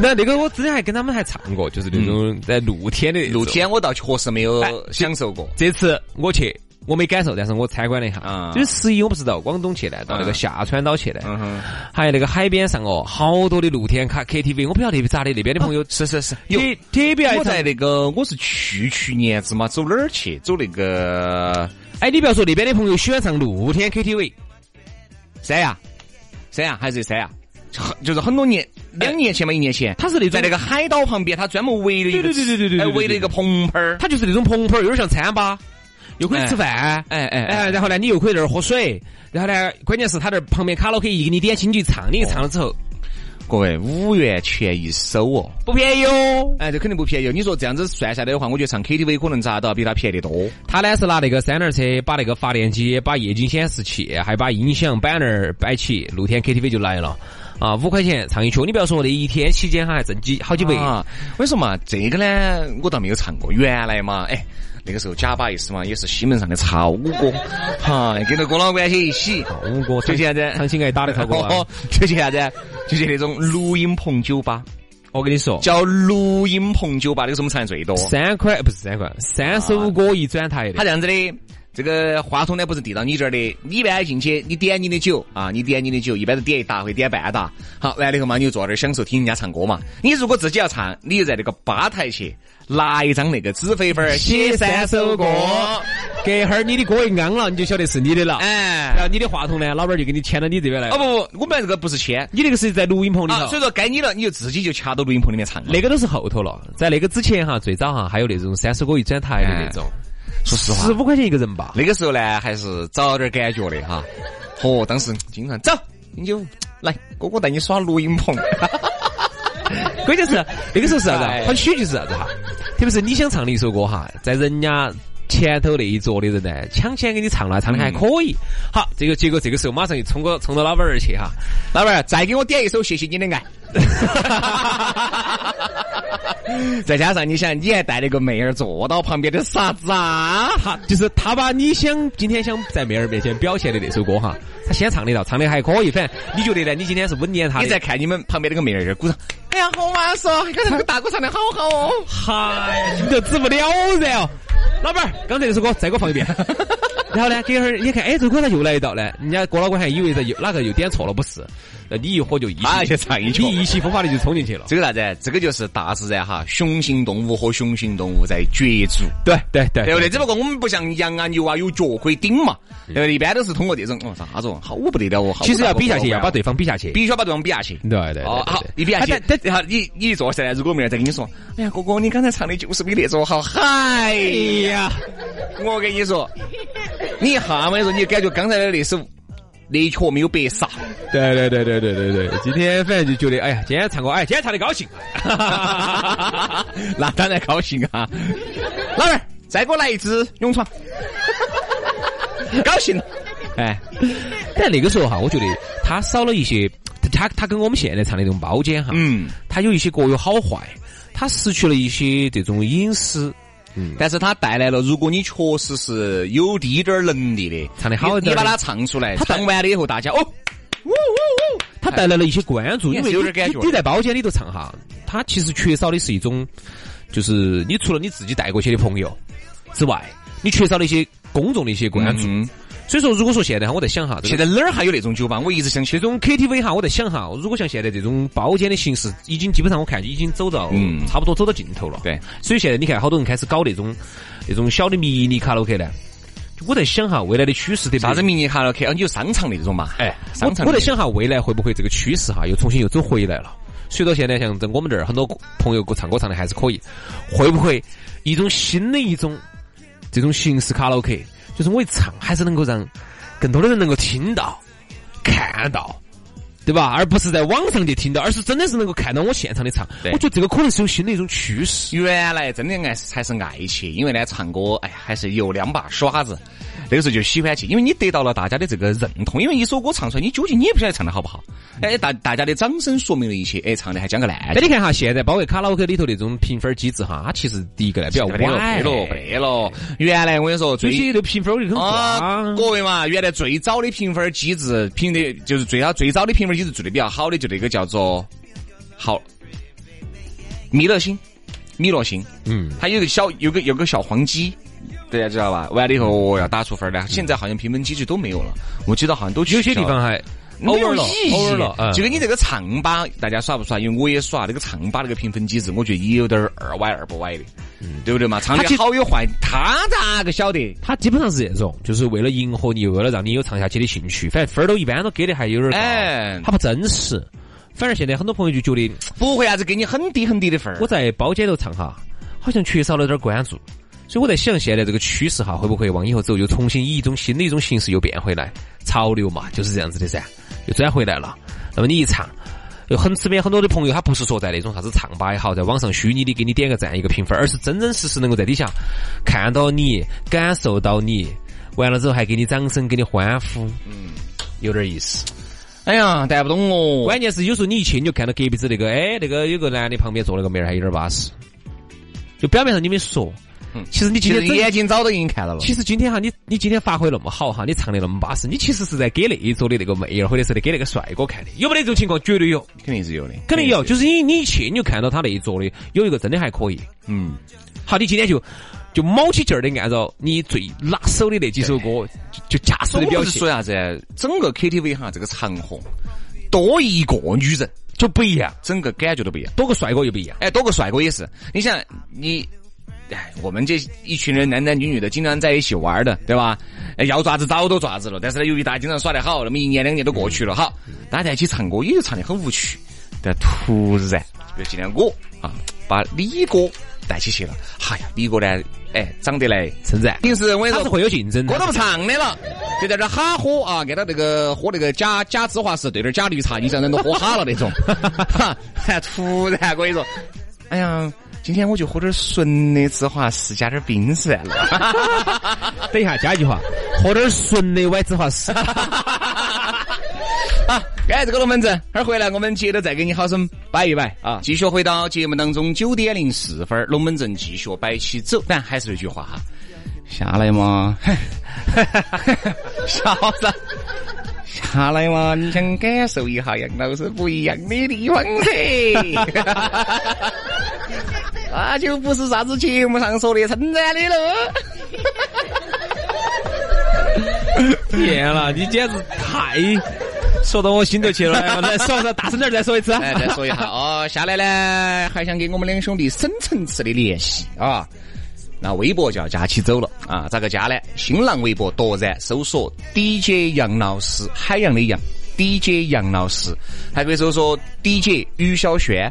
那那个我之前还跟他们还唱过，就是那种在露天的。露天我倒确实没有享受过。这次我去。我没感受，但是我参观了一下。嗯，就是十一，我不是到广东去的，到那个下川岛去的。嗯哼。还有那个海边上哦，好多的露天卡 KTV，我不晓得咋的，那边的朋友是是是，特特别爱。我在那个，我是去去年子嘛，走哪儿去？走那个，哎，你不要说那边的朋友喜欢上露天 KTV，三亚，三亚还是三亚？就是很多年，两年前嘛，一年前，他是那种在那个海岛旁边，他专门围了一个，对对对对对对，围了一个棚棚儿，他就是那种棚棚儿，有点像餐吧。又可以吃饭，哎哎哎，然后呢，你又可以在那儿喝水，然后呢，关键是他那儿旁边卡拉 OK 一给你点心去唱，你一唱了之后，各位五元钱一首哦，不便宜哦，哎，这肯定不便宜。你说这样子算下来的话，我觉得唱 KTV 可能咋都要比他便宜得多。他呢是拿那个三轮车，把那个发电机、把液晶显示器，还把音响板那儿摆起，露天 KTV 就来了。啊，五块钱唱一曲，你不要说那一天期间哈，还挣几好几百。我跟你说嘛，这个呢，我倒没有唱过。原来嘛，哎。那个时候假巴意思嘛，也是西门上的超哥，*laughs* 哈，跟着郭老关系一起，五哥，就现在长期爱打的超哥，就去啥子？就去 *laughs* 那种录音棚酒吧。我跟你说，叫录音棚酒吧，那个时候我们唱的最多。三块不是三块，三首歌一转台的。他这样子的，这个话筒呢不是递到你这儿的，你一般进去，你点你的酒啊，你点你的酒，一般都点一打，会点半打。好，完了以后嘛，你就坐那儿享受听人家唱歌嘛。你如果自己要唱，你就在那个吧台去。拿一张那个纸飞粉，写三首歌，隔会儿你的歌一安了，你就晓得是你的了。哎，然后你的话筒呢，老板就给你牵到你这边来。哦不不，我们这个不是牵，你那个是在录音棚里头。所以说该你了，你就自己就掐到录音棚里面唱。那个都是后头了，在那个之前哈，最早哈还有那种三首歌一转台的那种。说实话，十五块钱一个人吧。那个时候呢，还是找点感觉的哈。哦，当时经常走，你就来，哥哥带你耍录音棚。关键是那个时候是啥子？它曲就是啥子哈？特别是你想唱的一首歌哈，在人家前头那一桌的人呢，抢先给你唱了，唱的还可以。好，这个结果这个时候马上就冲过冲到老板儿去哈，老板儿再给我点一首《谢谢你的爱》。*laughs* 再加上你想，你还带了个妹儿坐到旁边的傻子啊？他就是他把你想今天想在妹儿面前表现的那首歌哈，他先唱的到，唱的还可以。反正你觉得呢？你今天是稳撵他你再看你们旁边那个妹儿在鼓掌，哎呀，好玩嗦！刚才那个大哥唱的好好哦。嗨，你就止不了然哦。老板儿，刚才那首歌再给我放一遍。*laughs* 然后呢，隔会儿你看，哎，这歌他又来一道呢。人家郭老倌还以为在又哪个又点错了，不是？那你一火就一起去唱一曲，你意气风发的就冲进去了。这个啥子？这个就是大自然哈，雄性动物和雄性动物在角逐。对对对，对不对？只不过我们不像羊啊牛啊有脚可以顶嘛，对不对？一般都是通过这种哦啥子哦，好不得了哦。其实要比下去，要把对方比下去，必须要把对方比下去。对对哦，好，你比下去。等好，你你一坐下来，如果明儿再跟你说，哎呀哥哥，你刚才唱的就是比那种好。嗨呀，我跟你说，你一下我跟你说，你感觉刚才的那首。那确没有白杀。对对对对对对对，今天反正就觉得，哎呀，今天唱歌，哎，今天唱的高兴，*laughs* 那当然高兴啊！老妹儿，再给我来一支勇闯，高兴了。哎，但那个时候哈，我觉得他少了一些，他他跟我们现在唱的那种包间哈，嗯，他有一些各有好坏，他失去了一些这种隐私。嗯，但是他带来了，如果你确实是有滴点儿能力的，唱的好你把它唱出来，他唱完了以后，大家哦，呜呜呜，他带来了一些关注，因为有点感觉。你在包间里头唱哈，他其实缺少的是一种，就是你除了你自己带过去的朋友之外，你缺少了一些公众的一些关注。所以说，如果说现在哈，我在想哈，现在哪儿还有那种酒吧？我一直想去这种 KTV 哈，我在想哈，如果像现在这种包间的形式，已经基本上我看已经走到差不多走到尽头了。对，所以现在你看，好多人开始搞那种那种小的迷你卡拉 OK 呢。我在想哈，未来的趋势得啥子迷你卡拉 OK 啊？你有商场那种嘛？哎，商场。我在想哈，未来会不会这个趋势哈，又重新又走回来了？随着现在像在我们这儿很多朋友唱歌唱的还是可以，会不会一种新的一种这种形式卡拉 OK，就是我一唱还是能够让。更多的人能够听到、看到，对吧？而不是在网上去听到，而是真的是能够看到我现场的唱。我觉得这个可能是有新的一种趋势。原来真的爱才是爱情，因为呢，唱歌哎呀，还是有两把刷子。那个时候就喜欢去，因为你得到了大家的这个认同。因为一首歌唱出来，你究竟你也不晓得唱的好不好。哎，大大家的掌声说明了一切。哎，唱的还讲个烂。那，你看哈，现在包括卡拉 OK 里头那种评分机制哈，它其实第一个呢比较歪了，歪了。原来我跟你说，最些的评分就很啊，各位嘛，原来最早的评分机制评的，就是最好最早的评分机制做的比较好的，就那个叫做好米乐星，米乐星，嗯，它有个小有个有个小黄鸡。大家知道吧？完了以后要打出分儿现在好像评分机制都没有了，我记得好像都有些地方还偶尔了，偶尔了。就跟你这个唱吧，大家耍不耍？因为我也耍那个唱吧那个评分机制，我觉得也有点二歪二不歪的，对不对嘛？唱的好有坏，他咋个晓得？他基本上是这种，就是为了迎合你，为了让你有唱下去的兴趣。反正分儿都一般都给的还有点高，他不真实。反而现在很多朋友就觉得不会啥子给你很低很低的分儿。我在包间头唱哈，好像缺少了点关注。所以我在想，现在这个趋势哈，会不会往以后走，又重新以一种新的一种形式又变回来？潮流嘛，就是这样子的噻，又转回来了。那么你一唱，有很身边很多的朋友，他不是说在那种啥子唱吧也好，在网上虚拟的给你点个赞一个评分，而是真真实实能够在底下看到你，感受到你，完了之后还给你掌声，给你欢呼，嗯，有点意思。哎呀，带不懂哦。关键是有时候你一去，你就看到隔壁子那个，哎，那个有个男的旁边坐了个妹儿，还有点巴适。就表面上你没说。嗯，其实你今天眼睛早都已经看到了。其实今天哈，你你今天发挥那么好哈，你唱的那么巴适，你其实是在给那一桌的那个妹儿，或者是给那个帅哥看的。有没得这种情况？绝对有，肯定是有的，肯定有。就是你你一去，你就看到他那一桌的有一个真的还可以。嗯，好，你今天就就卯起劲儿的按照你最拿手的那几首歌，就驾驶的表现。说啥子？整个 KTV 哈，这个场合多一个女人就不一样，整个感觉都不一样。多个帅哥又不一样。哎，多个帅哥也是。你想你。哎，我们这一群人男男女女的，经常在一起玩的，对吧？要爪子早都爪子了，但是呢，由于大家经常耍得好，那么一年两年都过去了，哈，大家在一起唱歌也就唱得很无趣。但突然，比如今天我啊，把李哥带起去了，哎呀，李哥呢，哎，长得来称赞。平时我跟你说，是会有竞争，歌都不唱的了，就在这哈喝啊，给他那个喝那个假假芝华士兑点假绿茶，你想人都喝哈了那种。*laughs* 哈，突然我跟你说，哎呀。今天我就喝点纯的芝华士，加点冰算了。*laughs* 等一下，加一句话，喝点纯的歪芝华士。*laughs* 好，感谢这个龙门阵，会儿回来我们接着再给你好生摆一摆啊。继续回到节目当中，九点零四分，龙门阵继续摆起走。但还是那句话哈，下来嘛，*laughs* 小子，下来嘛，你想感受一下杨老师不一样的地方噻。那就不是啥子节目上说的称赞的了。天了，你简直太说到我心头去了！来说说，大声点，再说一次。来，再说一下哦。下来呢，还想给我们两兄弟深层次的联系啊。那微博就要加起走了啊！咋个加呢？新浪微博夺然搜索 DJ 杨老师，海洋的洋，DJ 杨老师，还可以搜索 DJ 于小轩。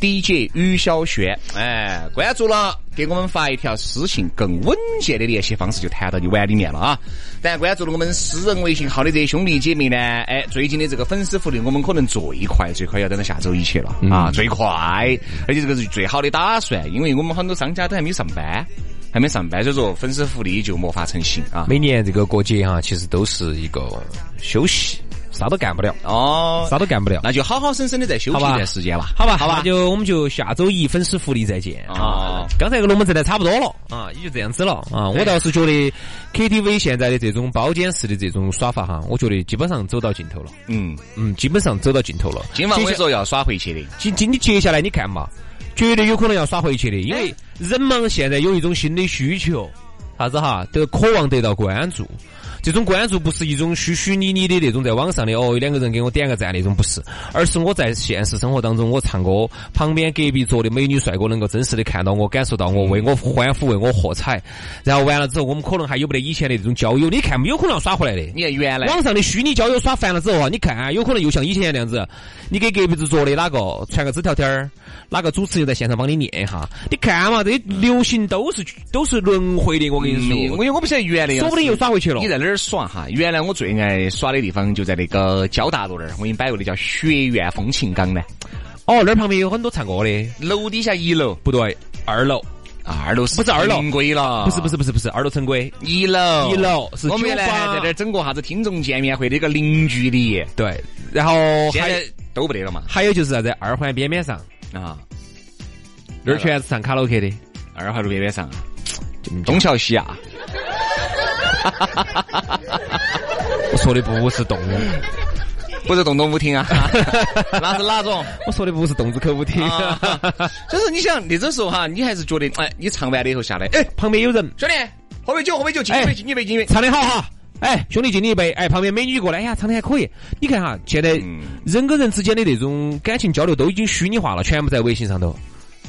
DJ 于小轩，哎，关注了，给我们发一条私信，更稳健的联系方式就谈到你碗里面了啊！但关注了我们私人微信号的这些兄弟姐妹呢，哎，最近的这个粉丝福利，我们可能最快最快要等到下周一去了啊，最快，而且这个是最好的打算，因为我们很多商家都还没上班，还没上班，所以说粉丝福利就没法成型啊。每年这个过节哈，其实都是一个休息。啥都干不了哦，啥都干不了，那就好好生生的再休息一段时间吧，好吧，好吧，就我们就下周一粉丝福利再见啊！刚才个龙门阵的差不多了啊，也就这样子了啊！我倒是觉得 KTV 现在的这种包间式的这种耍法哈，我觉得基本上走到尽头了。嗯嗯，基本上走到尽头了。今晚我说要耍回去的，今今你接下来你看嘛，绝对有可能要耍回去的，因为人嘛现在有一种新的需求，啥子哈，都渴望得到关注。这种关注不是一种虚虚拟拟的那种在网上的哦，两个人给我点个赞那种不是，而是我在现实生活当中我唱歌，旁边隔壁桌的美女帅哥能够真实的看到我，感受到我，为我欢呼，为我喝彩。然后完了之后，我们可能还有不得以前的这种交友，你看没有可能要耍回来的。你看原来网上的虚拟交友耍烦了之后啊，你看有可能又像以前那样子，你给隔壁子坐的哪个传个纸条条儿，哪个主持人在现场帮你念一下，你看嘛，这些流行都是都是轮回的，我跟你说，因为我不晓得原来，说不定又耍回去了。你在哪儿耍哈？原来我最爱耍的地方就在那个交大路那儿，我给你摆个的叫学院风情港呢。哦，那儿旁边有很多唱歌的，楼底下一楼不对，二楼，二楼是不是二楼成规了，不是不是不是不是二楼成规，一楼一楼是我们来在这儿整个啥子听众见面会的一个零距离，对，然后现在都不得了嘛。还有就是啥子二环边边上啊，那儿全是唱卡拉 OK 的，二环路边边上，东桥西啊。*laughs* 我说的不是动物，不是洞洞舞厅啊，*laughs* 那是哪种？我说的不是洞子口舞厅。*laughs* 就是你想那种时候哈，你还是觉得哎，你唱完了以后下来，哎，旁边有人，兄弟，喝杯酒，喝杯酒，敬一杯，敬一杯，敬一杯，唱的好哈。哎，兄弟敬你一杯。哎，旁边美女过来，哎呀，唱的还可以。你看哈，现在人跟人之间的那种感情交流都已经虚拟化了，全部在微信上头，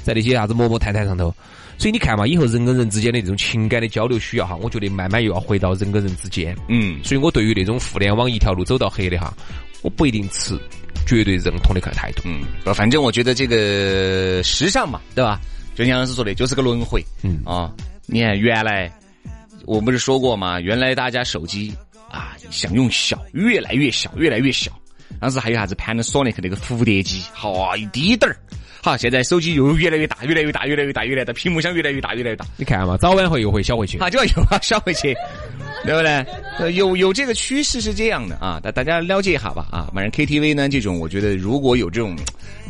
在那些啥子陌陌、探探上头。所以你看嘛，以后人跟人之间的这种情感的交流需要哈，我觉得慢慢又要回到人跟人之间。嗯，所以我对于那种互联网一条路走到黑的哈，我不一定持绝对认同的个态度。嗯，反正我觉得这个时尚嘛，对吧？就像老师说的，就是个轮回。嗯啊，你看原来我不是说过嘛？原来大家手机啊，想用小，越来越小，越来越小。当时还有啥子 Panasonic 那个蝴蝶机，好一滴点儿。好，现在手机又越来越大，越来越大，越来越大，越来越大，屏幕箱越来越大，越来越大。你看嘛，早晚会又会小回去。啊，就要又要小回去，*laughs* 对不对？呃有有这个趋势是这样的啊，大大家了解一下吧啊。反正 KTV 呢，这种我觉得如果有这种，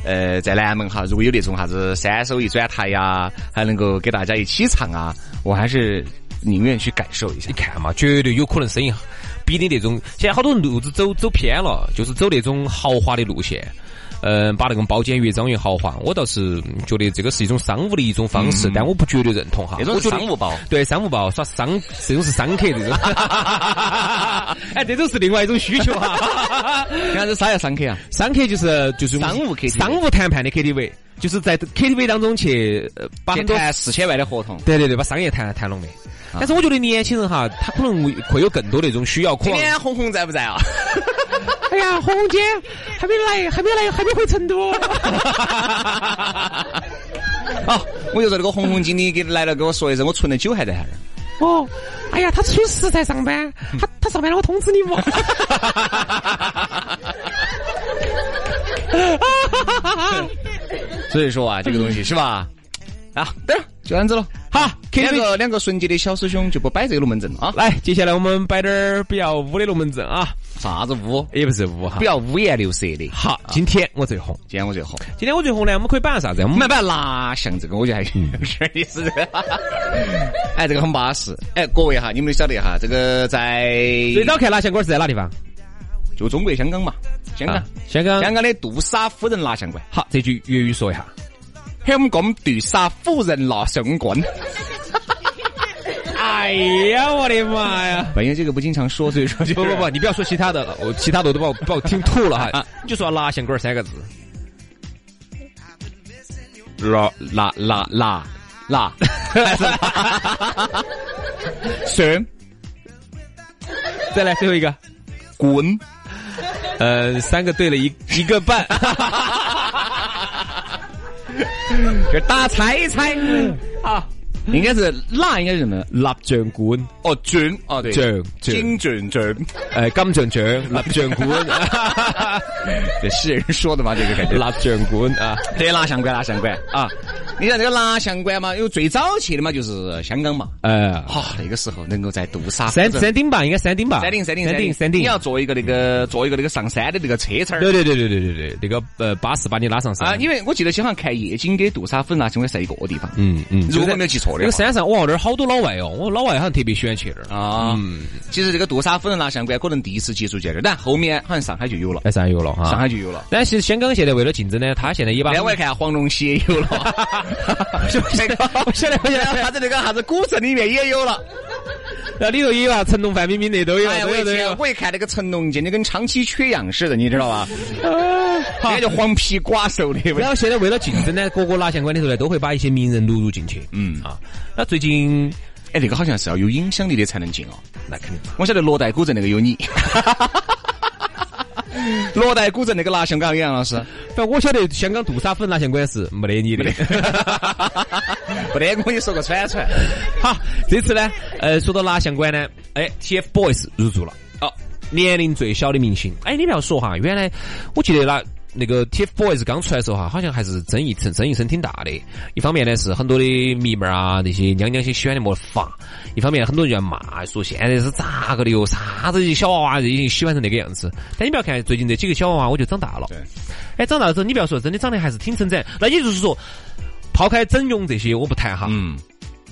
呃，在南门哈，如果有那种啥子三手一转台呀，还能够给大家一起唱啊，我还是宁愿去感受一下。你看嘛，绝对有可能生意比你那种现在好多路子走走偏了，就是走那种豪华的路线。嗯，把那个包间越装越豪华，我倒是觉得这个是一种商务的一种方式，但我不绝对认同哈。这种商务包，对商务包耍商，这种是商客这种。*laughs* 哎，这种是另外一种需求哈。*laughs* 看这啥叫商客啊？商客就是就是商务 KTV，商务谈判的 KTV，就是在 KTV 当中去把很多谈四千万的合同。对对对，把商业谈谈拢的。但是我觉得年轻人哈，他可能会有更多那种需要。今天红红在不在啊？*laughs* 哎呀，红红姐还没来，还没来，还没回成都。好，*laughs* 我就说那个红红经理给来了，跟我说一声，我存的酒还在那儿。哦，哎呀，他初十在上班，他他上班了，我通知你不？*laughs* 所以说啊，这个东西是吧？啊，对了，就这样子了，好。两个两个纯洁的小师兄就不摆这个龙门阵了啊。来，接下来我们摆点儿比较污的龙门阵啊。啥子污？也不是污哈，比较五颜六色的。好，今天我最红，今天我最红。今天我最红呢，我们可以摆啥子？我们摆蜡像这个，我觉得还 *laughs* 有点意思。*laughs* 哎，这个很巴适。哎，各位哈，你们晓得哈，这个在最早看蜡像馆是在哪地方？就中国香港嘛，香港，香港，香港的杜莎夫人蜡像馆。好，这句粤语说一下。香港杜莎夫人蜡像馆。哎呀，我的妈呀！因为这个不经常说，所以说不不不，*laughs* 你不要说其他的了，我其他的我都把我把我听吐了哈。你就说蜡像馆三个字。蜡蜡蜡蜡蜡，是。*laughs* 再来最后一个，滚。呃，三个对了一一个半。*laughs* 就打猜猜啊，*laughs* 应该是哪？应该是什么？蜡像馆哦，像哦对，像金像像，哎，金像像蜡像馆，*laughs* 这是人说的嘛？这个感觉蜡像馆啊，对，蜡像馆，蜡像馆啊。你看这个蜡像馆嘛，有最早去的嘛，就是香港嘛。哎，哈，那个时候能够在杜莎山山顶吧，应该山顶吧。山顶，山顶，山顶，山顶。你要坐一个那个，坐一个那个上山的那个车车儿。对对对对对对对，那个呃巴士把你拉上山。啊，因为我记得好像看夜景跟杜莎夫人蜡像馆是一个地方。嗯嗯。如果没有记错的。那个山上哇，那儿好多老外哦，我老外好像特别喜欢去那儿。啊。嗯。其实这个杜莎夫人蜡像馆可能第一次接触见这儿，但后面好像上海就有了。哎，上海有了哈。上海就有了。但其实香港现在为了竞争呢，他现在也把。另外看黄龙溪也有了。*laughs* *laughs* 那个，我晓得，我晓得，他在那个啥子古镇里面也有了，*laughs* 那里头也有啊，成龙、范冰冰那都有，哎，我以前。我一看那个成龙，简直跟长期缺氧似的，你知道吧？*laughs* 好，就黄皮寡瘦的。然后现在为了竞争呢，各个蜡像馆里头呢，都会把一些名人录入进去。嗯啊，那最近，哎，那个好像是要有影响力的才能进哦。那肯定。我晓得罗带古镇那个有你。罗带古镇那个蜡像馆杨老师，反正我晓得香港杜莎夫人蜡像馆是没得你的，*laughs* 没得我跟你说个串串。*laughs* 好，这次呢，呃，说到蜡像馆呢，哎，TFBOYS 入驻了，哦，年龄最小的明星，哎，你不要说哈，原来我记得那。那个 TFBOYS 刚出来的时候哈，好像还是争议争争议声挺大的。一方面呢是很多的迷妹啊，那些娘娘些喜欢的没法；一方面很多人要骂，说现在是咋个的哟？啥子小娃娃已经喜欢成那个样子？但你不要看最近这几个小娃娃，我就长大了。哎，长大了之后，你不要说，真的长得还是挺成长。那也就是说，抛开整容这些，我不谈哈。嗯。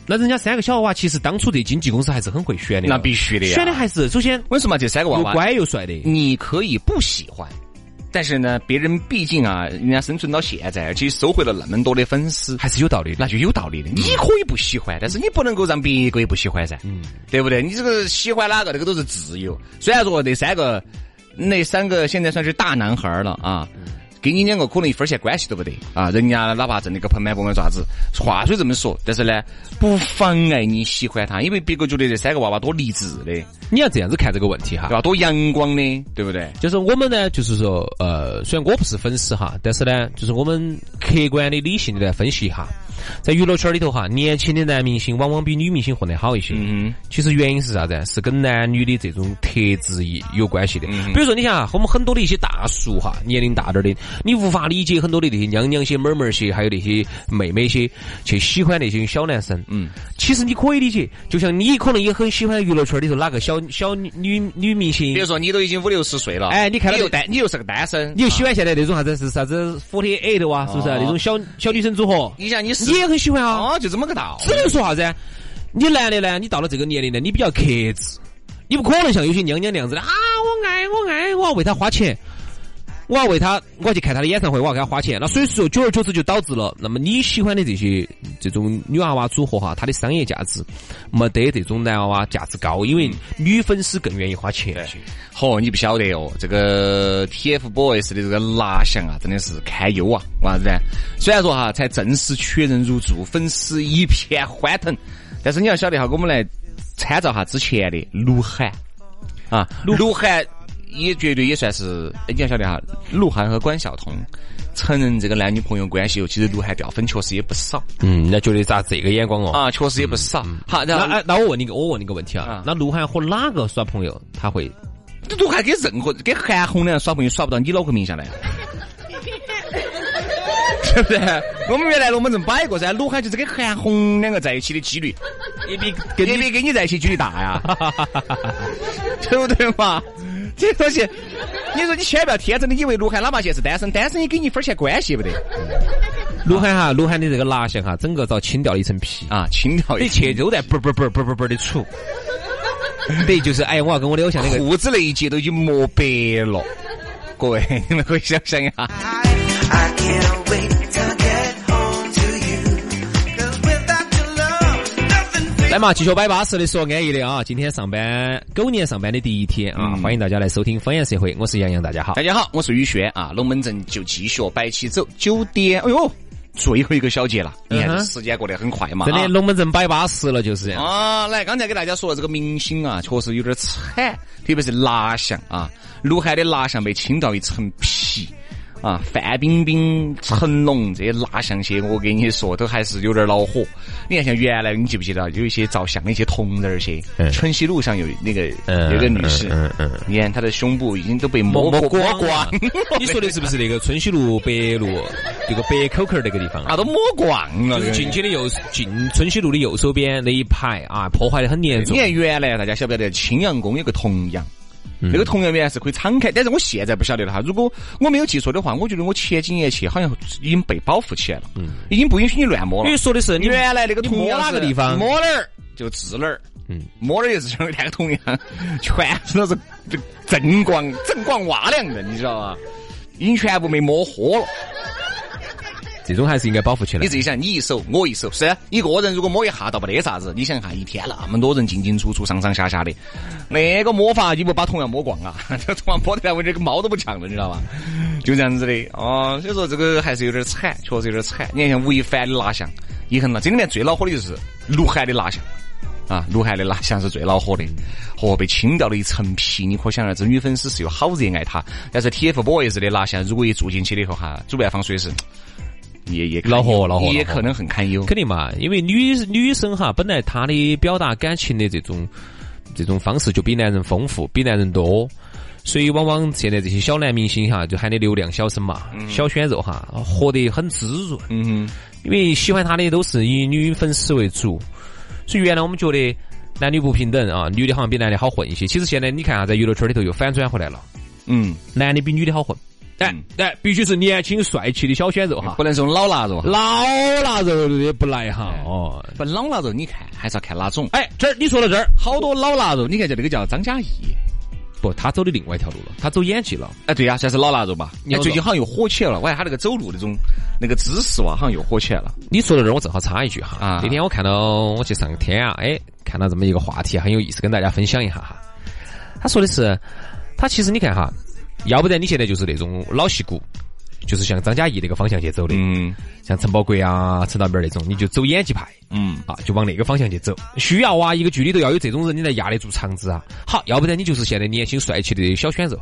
那人家三个小娃娃，其实当初这经纪公司还是很会选的。那必须的呀。选的还是首先，为什么这三个娃娃又乖又帅的？你可以不喜欢。但是呢，别人毕竟啊，人家生存到现在，而且收回了那么多的粉丝，还是有道理，那就有道理的。你可以不喜欢，但是你不能够让别个也不喜欢噻，嗯，对不对？你这个喜欢哪个，这个都是自由。虽然说那三个，那三个现在算是大男孩了啊。跟你两个可能一分钱关系都不得啊！人家哪怕挣那个盆满钵满爪子，话虽这么说，但是呢，不妨碍你喜欢他，因为别个觉得这三个娃娃多励志的。你要这样子看这个问题哈，对吧？多阳光的，对不对？就是我们呢，就是说，呃，虽然我不是粉丝哈，但是呢，就是我们客观的、理性的来分析一下。在娱乐圈里头哈，年轻的男明星往往比女明星混得好一些。嗯，其实原因是啥子？是跟男女的这种特质有关系的。比如说，你想啊，我们很多的一些大叔哈，年龄大点的，你无法理解很多的那些娘娘些、妹妹些，还有那些妹妹些去喜欢那些小男生。嗯，其实你可以理解，就像你可能也很喜欢娱乐圈里头哪个小小女女明星。比如说，你都已经五六十岁了，哎，你看到又单，你又是个单身，你又喜欢现在那种啥子是啥子 forty eight 哇，是不是那种小小女生组合？你想，你是。你也很喜欢啊，哦，就这么个道只能说啥子？你男的呢？你到了这个年龄呢，你比较克制，你不可能像有些娘娘那样子的啊！我爱我爱，我要为他花钱，我要为他，我要去看他的演唱会，我要给他花钱。那所以说，久而久之就导致了，那么你喜欢的这些这种女娃娃组合哈，它的商业价值没得这种男娃娃价值高，因为女粉丝更愿意花钱。嚯，你不晓得哦，这个 TFBOYS 的这个蜡像啊，真的是堪忧啊！为啥子呢？虽然说哈，才正式确认入驻，粉丝一片欢腾，但是你要晓得哈，我们来参照哈之前的鹿晗啊，鹿晗也绝对也算是，你要晓得哈，鹿晗和关晓彤承认这个男女朋友关系后，其实鹿晗掉粉确实也不少。嗯，那觉得咋这个眼光哦？啊，确实也不少。好，那那那我问你个，我问你个问题啊，那鹿晗和哪个耍朋友他会？你都还跟任何跟韩红两人耍朋友耍不到你脑壳名下来，*laughs* 对不对？我们原来龙门阵摆过噻，鹿晗就是跟韩红两个在一起的几率，也比也比跟你在一起几率大呀，*laughs* 对不对嘛？这东西，你说你千万不要天真的以为鹿晗哪怕现在是单身，单身也跟你一分钱关系不得。鹿晗哈，鹿晗的这个蜡像哈，整个遭清掉了一层皮啊，清掉一切都在啵啵啵啵啵啵的杵。对，就是哎，我要跟我的偶像那个裤子那一截都已经磨白了，各位你们可以想象一下。来嘛，继续摆巴适的说安逸的啊！今天上班，狗年上班的第一天啊，欢迎大家来收听方言社会，我是杨洋，大家好，大家好，我是宇轩啊。龙门阵就继续摆起走，九点，哎呦。最后一个小节了，你看时间过得很快嘛。真的，龙门阵摆巴适了，就是这样。啊，来，刚才给大家说了这个明星啊，确实有点惨，特别是蜡像啊，鹿晗的蜡像被清到一层皮。啊，范冰冰、成龙这些蜡像些，我跟你说，都还是有点恼火。你看，像原来你记不记得有一些照相的一些铜人儿些，春熙路上有那个有个女士，你看她的胸部已经都被摸摸光光。*laughs* 你说的是不是那个春熙路北路这个北口口那个地方啊？都摸光了。就是进去的右进春熙路的右手边那一排啊，破坏的很严重。你看原来大家晓不晓得青羊宫有个铜像？那个同样原来是可以敞开，但是我现在不晓得了哈。如果我没有记错的话，我觉得我前几年去好像已经被保护起来了，嗯，已经不允许你乱摸了。你说的是你原来那个铜哪个地方摸哪儿就治哪儿，嗯，摸哪儿就是像那个同样，全是都是 *laughs* 锃光锃光瓦亮的，你知道吧？已经全部没摸活了。这种还是应该保护起来。你自己想，你一手我一手，是一个人如果摸一下倒不得啥子。你想哈，一天那么多人进进出出、上上下下的，那个摸法你不把同样摸光啊？这同样摸得来，我这个猫都不抢了，你知道吧？就这样子的哦。所以说这个还是有点惨，确实有点惨。你看像吴亦凡的蜡像也很了，这里面最恼火的就是鹿晗的蜡像啊，鹿晗的蜡像是最恼火的，和被清掉了一层皮。你可想而知，女粉丝是有好热爱他。但是 TFBOYS 的蜡像如果一住进去了以后哈，主办方说的是。也也恼火恼火，也可能很堪忧。肯定嘛，因为女女生哈，本来她的表达感情的这种这种方式就比男人丰富，比男人多，所以往往现在这些小男明星哈，就喊的流量小生嘛，小鲜肉哈，活得很滋润。嗯，因为喜欢他的都是以女粉丝为主，所以原来我们觉得男女不平等啊，女的好像比男的好混一些。其实现在你看啊，在娱乐圈里头又反转回来了。嗯，男的比女的好混。哎，哎，必须是年轻帅气的小鲜肉哈，不能是老腊肉，老腊肉也不来哈。哦，不老腊肉，你看还是要看哪种。哎，这儿你说到这儿，好多老腊肉，你看这那个叫张嘉译，不，他走的另外一条路了，他走演技了。哎，对呀，算是老腊肉吧。你最近好像又火起来了，我看他那个走路那种那个姿势哇，好像又火起来了。你说到这儿，我正好插一句哈。啊。那天我看到我去上天啊，哎，看到这么一个话题很有意思，跟大家分享一下哈。他说的是，他其实你看哈，要不然你现在就是那种老戏骨。就是像张嘉译那个方向去走的，嗯，像陈宝国啊、陈道明那种，你就走演技派，嗯，啊，就往那个方向去走。需要啊，一个剧里头要有这种人，你才压得住场子啊。好，要不然你就是现在年轻帅气的小鲜肉。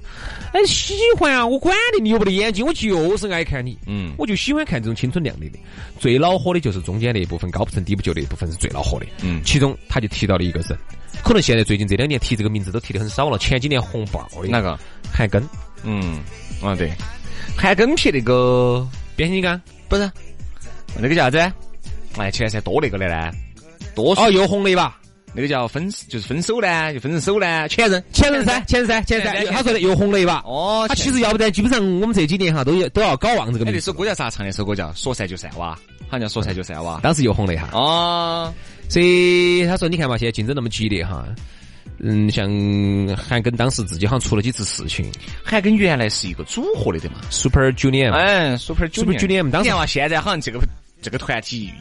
哎，喜欢啊，我管你你有没得演技，我就是爱看你，嗯，我就喜欢看这种青春靓丽的。最恼火的就是中间那一部分高不成低不就那一部分是最恼火的，嗯，其中他就提到了一个人，可能现在最近这两年提这个名字都提的很少了，前几年红爆的那个？韩庚，嗯，啊对。韩庚拍那个变形金刚不是那个叫啥子？哎，前噻多那个的呢，多哦又红了一把。那个叫分就是分手呢，就分成手呢。前任前任噻，前任噻，前任。他说的又红了一把。哦，他其实要不然基本上我们这几年哈都要都要搞忘这个名字。那首歌叫啥？唱那首歌叫说散就散哇，好像叫说散就散哇。当时又红了一下。哦，所以他说你看嘛，现在竞争那么激烈哈。嗯，像韩庚当时自己好像出了几次事情。韩庚原来是一个组合的对嘛，Super Junior。哎，Super Super Junior。当时嘛，现在好像这个这个团体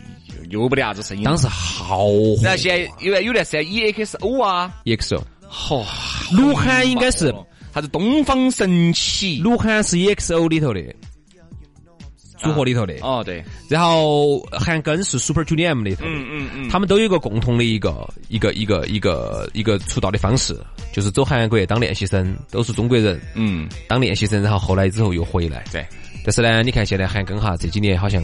又不得啥子声音。当时好火。然后现在有有段时间 EXO 啊，EXO。好，鹿晗应该是啥子东方神起？鹿晗是 EXO 里头的。组合里头的。哦对，然后韩庚是 Super Junior M 里头的，嗯嗯嗯，他们都有一个共同的一个一个一个一个一个出道的方式，就是走韩国当练习生，都是中国人，嗯，当练习生，然后后来之后又回来，对，但是呢，你看现在韩庚哈这几年好像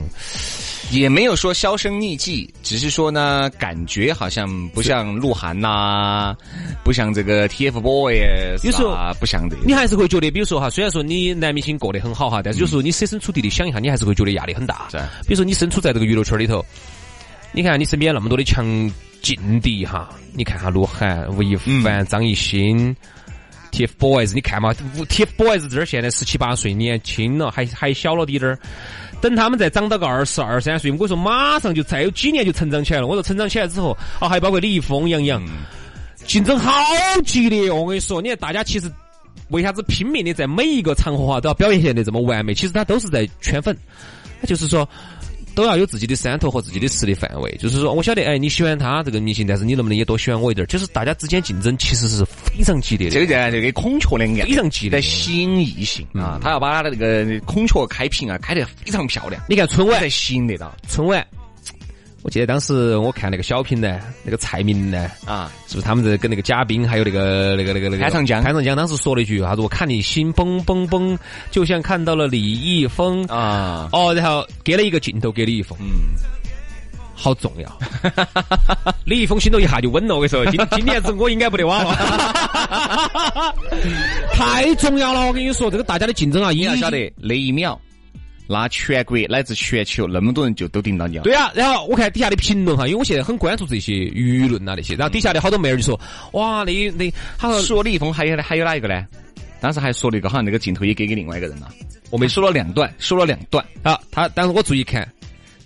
也没有说销声匿迹，只是说呢，感觉好像不像鹿晗呐，不像这个 TFBOYS，有时候不像的。你还是会觉得，比如说哈，虽然说你男明星过得很好哈，但是有时候你设身处地的想一下，你还是会觉得压力很大。是。比如说你身处在这个娱乐圈里头，你看你身边那么多的强劲敌哈，你看哈，鹿晗、吴亦凡、张艺兴。TFBOYS，你看嘛，TFBOYS 这儿现在十七八岁，年轻了，还还小了滴点儿。等他们再长到个二十二三岁，我跟你说，马上就再有几年就成长起来了。我说成长起来之后，啊，还包括李易峰、杨洋，竞争好激烈哦！我跟你说，你看大家其实为啥子拼命的在每一个场合哈都要表现的这么完美？其实他都是在圈粉，他就是说。都要有自己的山头和自己的势力范围，就是说，我晓得，哎，你喜欢他这个明星，但是你能不能也多喜欢我一点？就是大家之间竞争其实是非常激烈的。这个叫这个孔雀的爱，非常激烈，吸引异性啊！他要把他的这个孔雀开屏啊，开得非常漂亮。你看春晚才吸引得到春晚。我记得当时我看那个小品呢，那个蔡明呢，啊，是不是他们在跟那个嘉宾还有那个那个那个那个潘长江，潘长江当时说了一句他说？我看你心嘣嘣嘣，就像看到了李易峰啊，哦，然后给了一个镜头给李易峰，嗯，好重要，*laughs* 李易峰心头一下就稳了。我跟你说，今 *laughs* 今年子我应该不得忘了，*laughs* 太重要了。我跟你说，这个大家的竞争啊，你要晓得那一秒。那全国乃至全球那么多人就都盯到你了。对啊，然后我看底下的评论哈，因为我现在很关注这些舆论啊那些，然后底下的好多妹儿就说，哇，那那他说说李易峰还有还有哪一个呢？当时还说了一个，好像那个镜头也给给另外一个人了。我们说了两段，说了两段啊。他当时我注意看，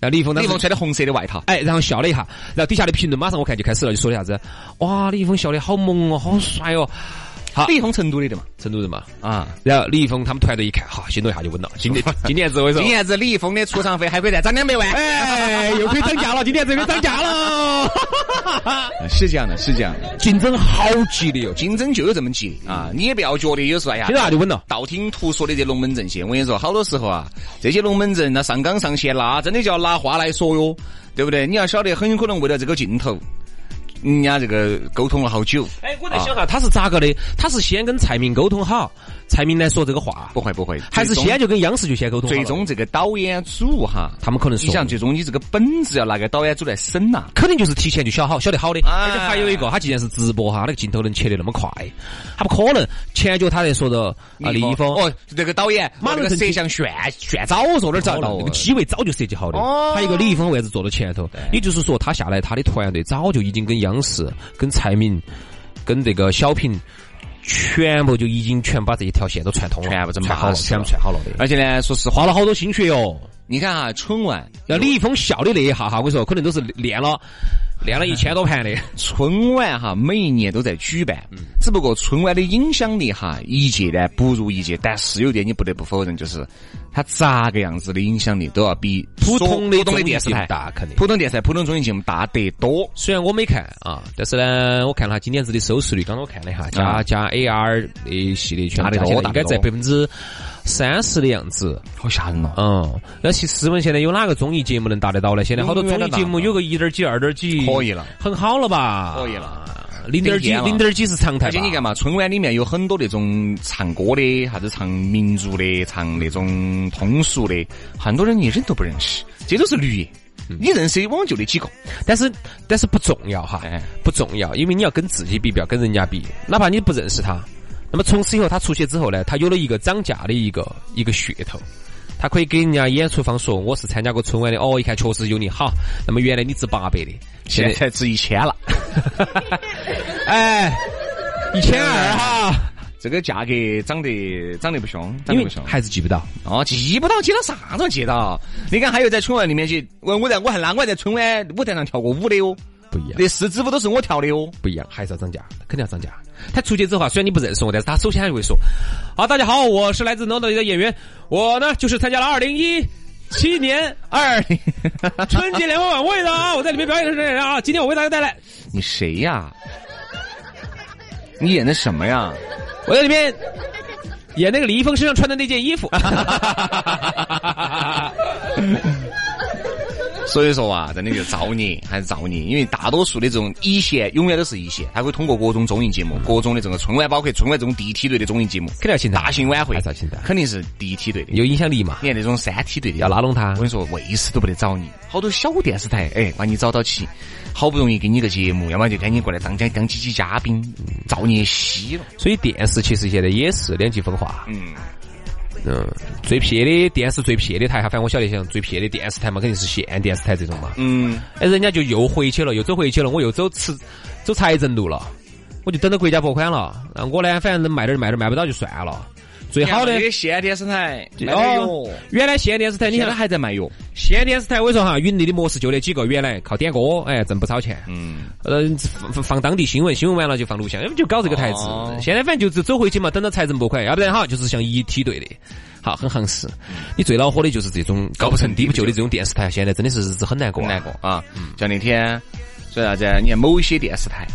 然后李易峰，李易峰穿的红色的外套，哎，然后笑了一下，然后底下的评论马上我看就开始了，就说的啥子？哇，李易峰笑的好萌哦，好帅哦。好，李易峰成都的的嘛，成都人嘛，啊，然后李易峰他们团队一看，哈，心头一下就稳了。今年今年子我跟你说，今年子李易峰的出场费还可以再涨两百万，哎，*laughs* 又可以涨价了，今年子可以涨价了。*laughs* 是这样的，是这样的，竞争好激烈哦，竞争就有这么激烈啊！你也不要觉得有时候哎呀，现在就稳了。道听途说的这龙门阵些，我跟你说，好多时候啊，这些龙门阵那上纲上线，那真的就要拿话来说哟，对不对？你要晓得，很有可能为了这个镜头。人家这个沟通了好久。哎，我在想哈，他是咋个的？他是先跟蔡明沟通好，蔡明来说这个话？不会不会，还是先就跟央视就先沟通？最终这个导演组哈，他们可能是你想，最终你这个本子要拿给导演组来审呐，肯定就是提前就晓好，晓得好的。而且还有一个，他既然是直播哈，那个镜头能切得那么快，他不可能前脚他在说着啊李易峰哦，这个导演马上摄像旋旋早说那儿早了，那个机位早就设计好的。还有一个李易峰为啥子坐到前头？也就是说他下来他的团队早就已经跟央视跟。蔡明跟这个小平，全部就已经全把这一条线都串通了，全部串好了，全部串好了的。而且呢，说是，花了好多心血哟。你看哈，春晚要李易峰笑的那一下哈，我跟你说，可能都是练了。练了一千多盘的春晚哈，每一年都在举办，只不过春晚的影响力哈，一届呢不如一届，但是有点你不得不否认，就是它咋个样子的影响力都要比普通的普通的电视台大，肯定普通电视台、普通综艺节目大得多。虽然我没看啊，但是呢，我看了今年子的收视率，刚刚我看了一下，加加 AR 的系列全大多，应该在百分之。三十的样子，好吓人哦。嗯，那其试问现在有哪个综艺节目能达得到呢？现在好多综艺节目有个一点几、二点几，可以了，很好了吧？可以了，零点几、零点几是常态。而且你看嘛，春晚里面有很多那种唱歌的，啥子唱民族的，唱那种通俗的，很多人你人都不认识，这都是绿叶。你认识往就那几个，但是但是不重要哈，不重要，因为你要跟自己比，不要跟人家比，哪怕你不认识他。那么从此以后，他出去之后呢，他有了一个涨价的一个一个噱头，他可以给人家演出方说我是参加过春晚的哦，一看确实有你好。那么原来你值八百的，现在才值一千了。*laughs* 哎，一千二哈，这个价格涨得涨得不凶，涨得不凶，还是记不到哦，记不到记到啥子记到？你看还有在春晚里面去，我我在我还那我还在春晚舞台上跳过舞的哦。不一样，那四支舞都是我跳的哦。不一样，还是要涨价，肯定要涨价。他出去之后啊，虽然你不认识我，但是他首先还会说：“好，大家好，我是来自哪里的演员，我呢就是参加了二零一七年二春节联欢晚会的啊，我在里面表演的是谁啊？今天我为大家带来，你谁呀？你演的什么呀？我在里面演那个李易峰身上穿的那件衣服。*laughs* ”所以说啊，真的就造孽还是造孽，因为大多数的这种一线永远都是一线，他会通过各种综艺节目、各种的这个春晚，包括春晚这种第一梯队的综艺节目，肯定要请大型晚会肯定是第一梯队的。有影响力嘛？你看那种三梯队的，要拉拢他我跟你说，卫视都不得找你，好多小电视台，哎，把你找到起，好不容易给你个节目，要么就赶紧过来当讲当几期嘉宾，造孽稀了。所以电视其实现在也是两极分化。嗯，嗯，最撇的电视最撇的台，哈，反正我晓得像最撇的电视台嘛，肯定是县电视台这种嘛。嗯，哎，人家就又回去了，又走回去了，我又走吃走财政路了，我就等着国家拨款了。那我呢，反正能卖点儿卖点儿，卖不到就算了。最好的这个县电视台卖哦，原来县电视台，你现在还在卖药。县电视台，我说哈，盈利的模式就那几个，原来靠点歌，哎，挣不少钱。嗯，呃，放放当地新闻，新闻完了就放录像，要不就搞这个台子。哦现在反正就是走回去嘛，等到财政拨款，要不然哈，就是像一梯队的，好很行势。你最恼火的就是这种高不成低不就的这种电视台，现在真的是日子很难过、很难过。啊。像那天说啥子？你看某一些电视台。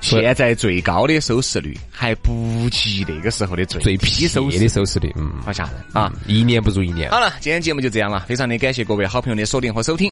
说现在最高的收视率还不及那个时候的最最低收视的，收视率，嗯，好吓人啊！一年不如一年。好了，今天节目就这样了，非常的感谢各位好朋友的锁定和收听。